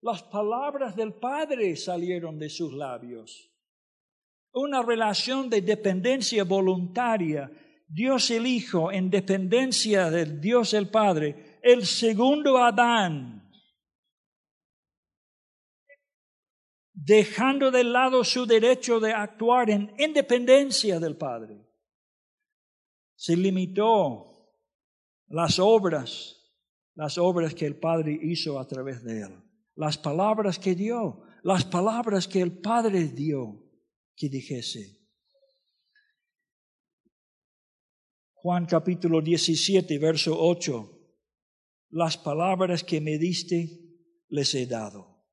Las palabras del Padre salieron de sus labios. Una relación de dependencia voluntaria. Dios el Hijo en dependencia del Dios el Padre. El segundo Adán dejando de lado su derecho de actuar en independencia del Padre. Se limitó las obras, las obras que el Padre hizo a través de él, las palabras que dio, las palabras que el Padre dio que dijese. Juan capítulo 17, verso 8, las palabras que me diste les he dado.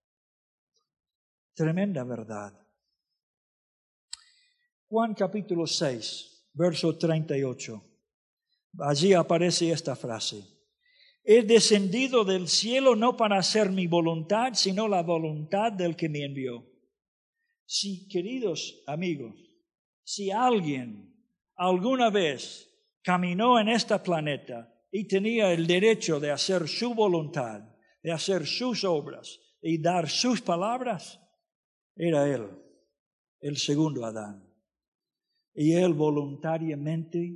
Tremenda verdad. Juan capítulo 6, verso 38. Allí aparece esta frase. He descendido del cielo no para hacer mi voluntad, sino la voluntad del que me envió. Si, queridos amigos, si alguien alguna vez caminó en este planeta y tenía el derecho de hacer su voluntad, de hacer sus obras y dar sus palabras, era Él, el segundo Adán. Y Él voluntariamente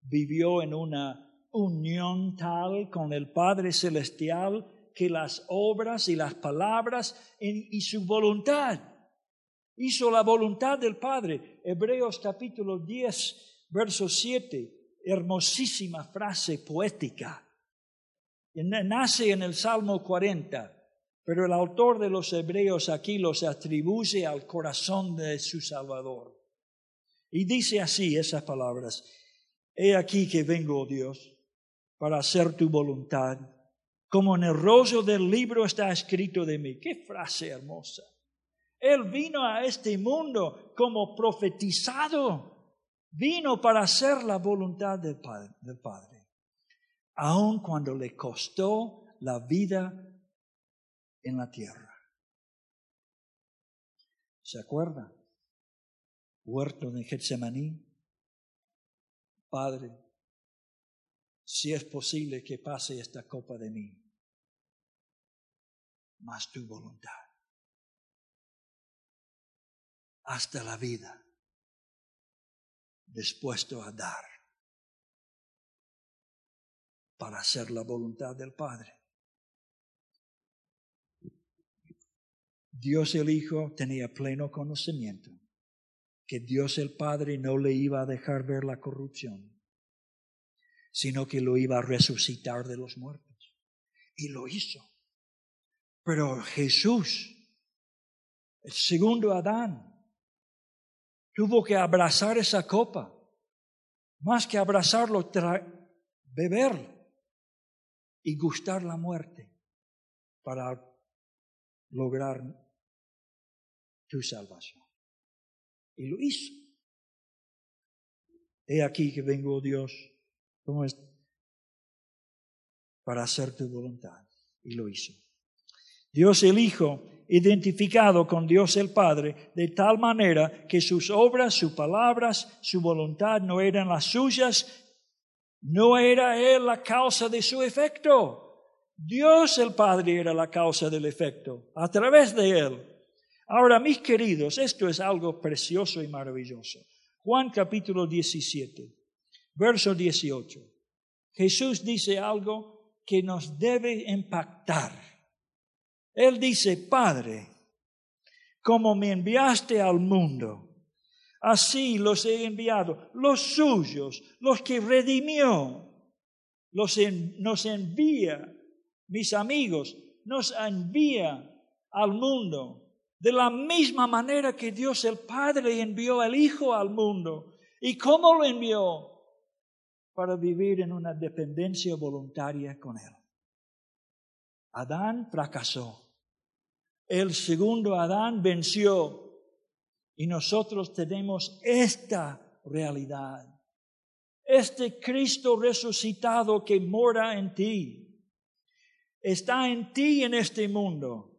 vivió en una unión tal con el Padre Celestial que las obras y las palabras y su voluntad hizo la voluntad del Padre. Hebreos capítulo 10, verso 7, hermosísima frase poética. Nace en el Salmo 40. Pero el autor de los Hebreos aquí los atribuye al corazón de su Salvador. Y dice así esas palabras, He aquí que vengo, oh Dios, para hacer tu voluntad, como en el rollo del libro está escrito de mí. Qué frase hermosa. Él vino a este mundo como profetizado, vino para hacer la voluntad del Padre, aun cuando le costó la vida en la tierra. ¿Se acuerda? Huerto de Getsemaní. Padre, si es posible que pase esta copa de mí, más tu voluntad. Hasta la vida, dispuesto a dar para hacer la voluntad del Padre. Dios el Hijo tenía pleno conocimiento que Dios el Padre no le iba a dejar ver la corrupción, sino que lo iba a resucitar de los muertos. Y lo hizo. Pero Jesús, el segundo Adán, tuvo que abrazar esa copa, más que abrazarlo, beber y gustar la muerte para lograr tu salvación. Y lo hizo. He aquí que vengo, Dios, como es, para hacer tu voluntad. Y lo hizo. Dios el Hijo, identificado con Dios el Padre, de tal manera que sus obras, sus palabras, su voluntad no eran las suyas, no era Él la causa de su efecto. Dios el Padre era la causa del efecto, a través de Él. Ahora, mis queridos, esto es algo precioso y maravilloso. Juan capítulo 17, verso 18. Jesús dice algo que nos debe impactar. Él dice, Padre, como me enviaste al mundo, así los he enviado, los suyos, los que redimió, los nos envía, mis amigos, nos envía al mundo. De la misma manera que Dios el Padre envió al Hijo al mundo. ¿Y cómo lo envió? Para vivir en una dependencia voluntaria con Él. Adán fracasó. El segundo Adán venció. Y nosotros tenemos esta realidad. Este Cristo resucitado que mora en ti. Está en ti en este mundo.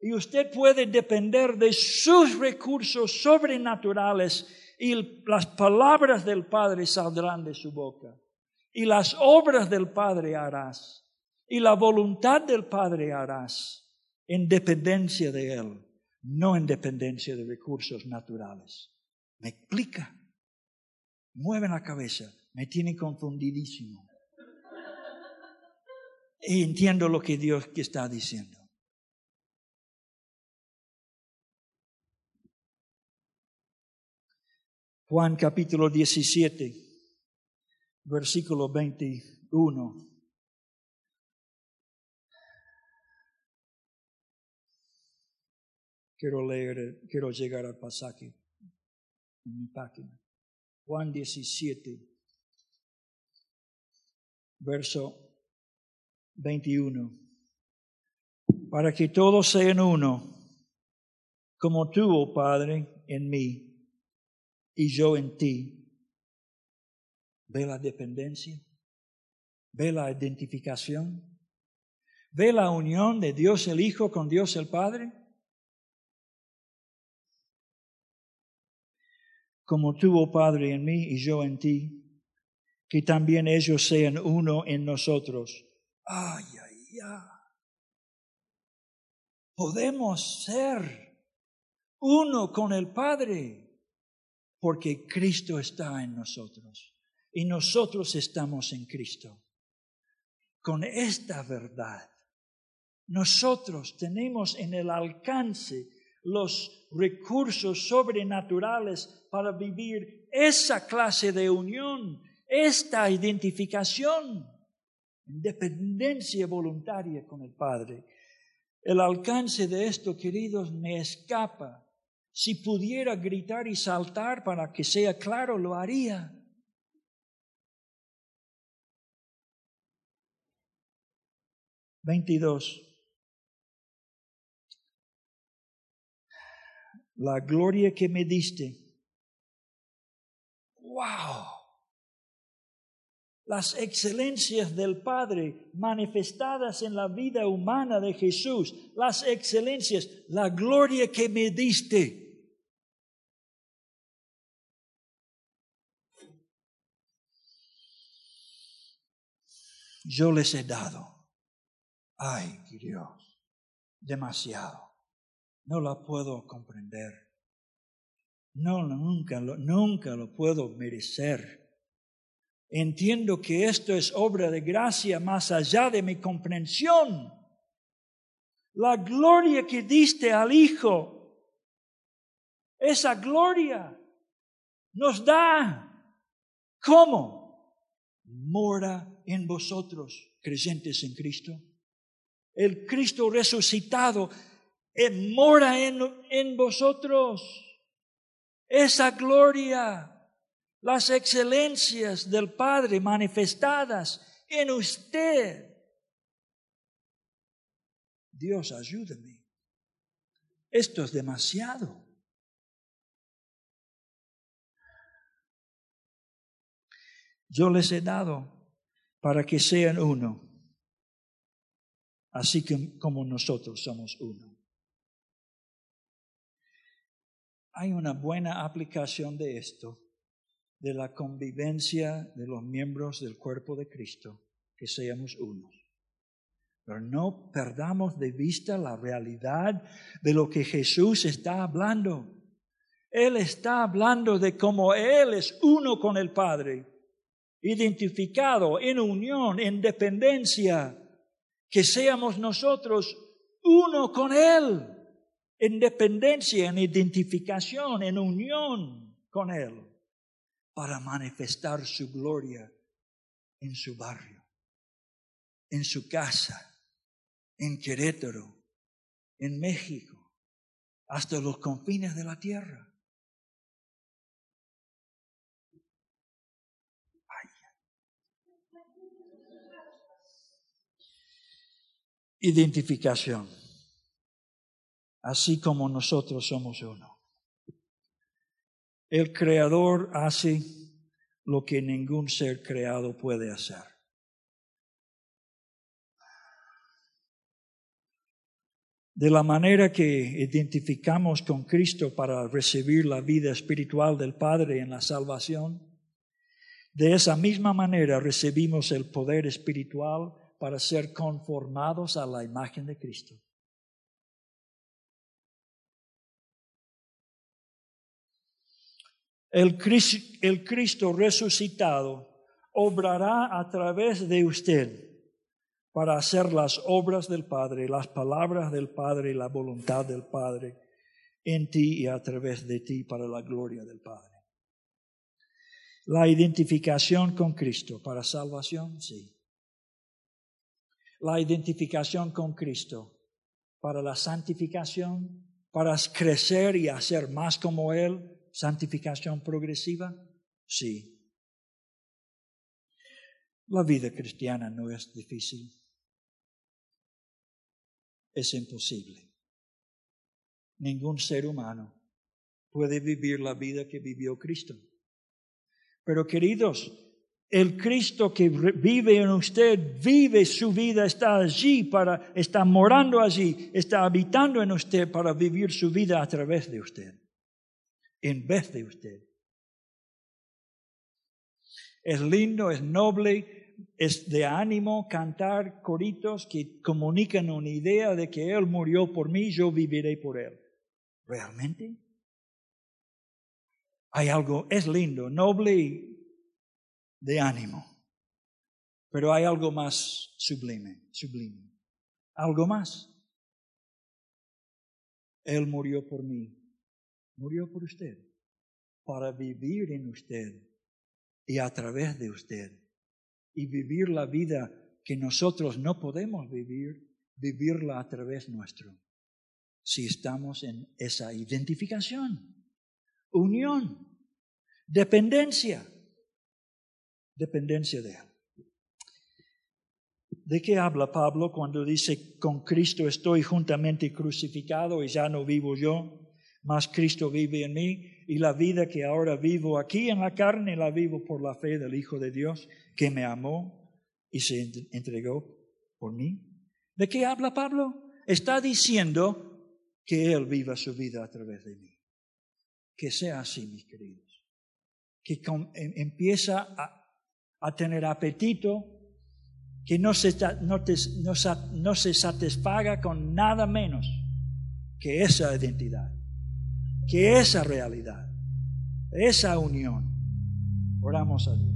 Y usted puede depender de sus recursos sobrenaturales y las palabras del Padre saldrán de su boca. Y las obras del Padre harás. Y la voluntad del Padre harás en dependencia de Él, no en dependencia de recursos naturales. ¿Me explica? Mueven la cabeza, me tiene confundidísimo. Y entiendo lo que Dios está diciendo. Juan capítulo 17, versículo 21. Quiero leer, quiero llegar al pasaje en mi página. Juan 17, verso 21. Para que todos sean uno, como tú, oh Padre, en mí y yo en ti. ¿Ve la dependencia? ¿Ve la identificación? ¿Ve la unión de Dios el Hijo con Dios el Padre? como tú, oh Padre, en mí y yo en ti, que también ellos sean uno en nosotros. Ay, ay, ay. Podemos ser uno con el Padre porque Cristo está en nosotros y nosotros estamos en Cristo. Con esta verdad, nosotros tenemos en el alcance los recursos sobrenaturales para vivir esa clase de unión, esta identificación, dependencia voluntaria con el Padre. El alcance de esto, queridos, me escapa. Si pudiera gritar y saltar para que sea claro, lo haría. Veintidós. la gloria que me diste. ¡Wow! Las excelencias del Padre manifestadas en la vida humana de Jesús, las excelencias, la gloria que me diste. Yo les he dado. Ay, Dios, demasiado no la puedo comprender. No, nunca, nunca lo puedo merecer. Entiendo que esto es obra de gracia más allá de mi comprensión. La gloria que diste al Hijo, esa gloria nos da. ¿Cómo? Mora en vosotros, creyentes en Cristo. El Cristo resucitado mora en, vosotros. Esa gloria, las excelencias del Padre manifestadas en usted. Dios, ayúdame. Esto es demasiado. Yo les he dado para que sean uno, así como nosotros somos uno. hay una buena aplicación de esto, de la convivencia de los miembros del cuerpo de Cristo, que seamos unos. Pero no perdamos de vista la realidad de lo que Jesús está hablando. Él está hablando de cómo Él es uno con el Padre, identificado en unión, en dependencia, que seamos nosotros uno con Él, en dependencia, en identificación, en unión con Él, para manifestar su gloria en su barrio, en su casa, en Querétaro, en México, hasta los confines de la tierra. Identificación, así como nosotros somos uno. El Creador hace lo que ningún ser creado puede hacer. De la manera que identificamos con Cristo para recibir la vida espiritual del Padre en la salvación, de esa misma manera recibimos el poder espiritual para ser conformados a la imagen de Cristo. El Cristo, resucitado obrará a través de usted para hacer las obras del Padre, las palabras del Padre y la voluntad del Padre en ti y a través de ti para la gloria del Padre. La identificación con Cristo para salvación, sí. La identificación con Cristo para la santificación, para crecer y hacer más como Él, santificación progresiva? Sí. La vida cristiana no es difícil. Es imposible. Ningún ser humano puede vivir la vida que vivió Cristo. Pero queridos, el Cristo que vive en usted, vive su vida, está allí para, está morando allí, está habitando en usted para vivir su vida a través de usted en vez de usted. Es lindo, es noble, es de ánimo cantar coritos que comunican una idea de que Él murió por mí, yo viviré por Él. ¿Realmente? Hay algo, es lindo, noble de ánimo, pero hay algo más sublime, sublime. Algo más. Él murió por mí, murió por usted, para vivir en usted y a través de usted, y vivir la vida que nosotros no podemos vivir, vivirla a través nuestro, si estamos en esa identificación, unión, dependencia, dependencia de Él. ¿De qué habla Pablo cuando dice, con Cristo estoy juntamente crucificado y ya no vivo yo? Más Cristo vive en mí y la vida que ahora vivo aquí en la carne la vivo por la fe del Hijo de Dios que me amó y se entregó por mí. ¿De qué habla Pablo? Está diciendo que Él viva su vida a través de mí. Que sea así, mis queridos. Que em, empieza a, tener apetito, que no se, no, no se satisfaga con nada menos que esa identidad que esa realidad, esa unión, oramos a Dios.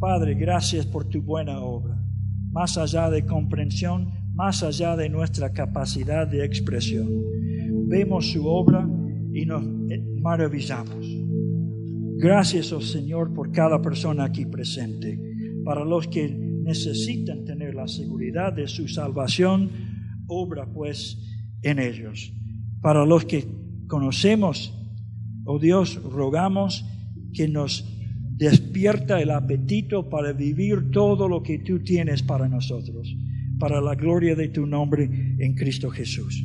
Padre, gracias por tu buena obra, más allá de comprensión, más allá de nuestra capacidad de expresión. Vemos su obra y nos maravillamos. Gracias, oh Señor, por cada persona aquí presente. Para los que necesitan tener la seguridad de su salvación, obra pues en ellos. Para los que conocemos, oh Dios, rogamos que nos despierta el apetito para vivir todo lo que tú tienes para nosotros, para la gloria de tu nombre en Cristo Jesús.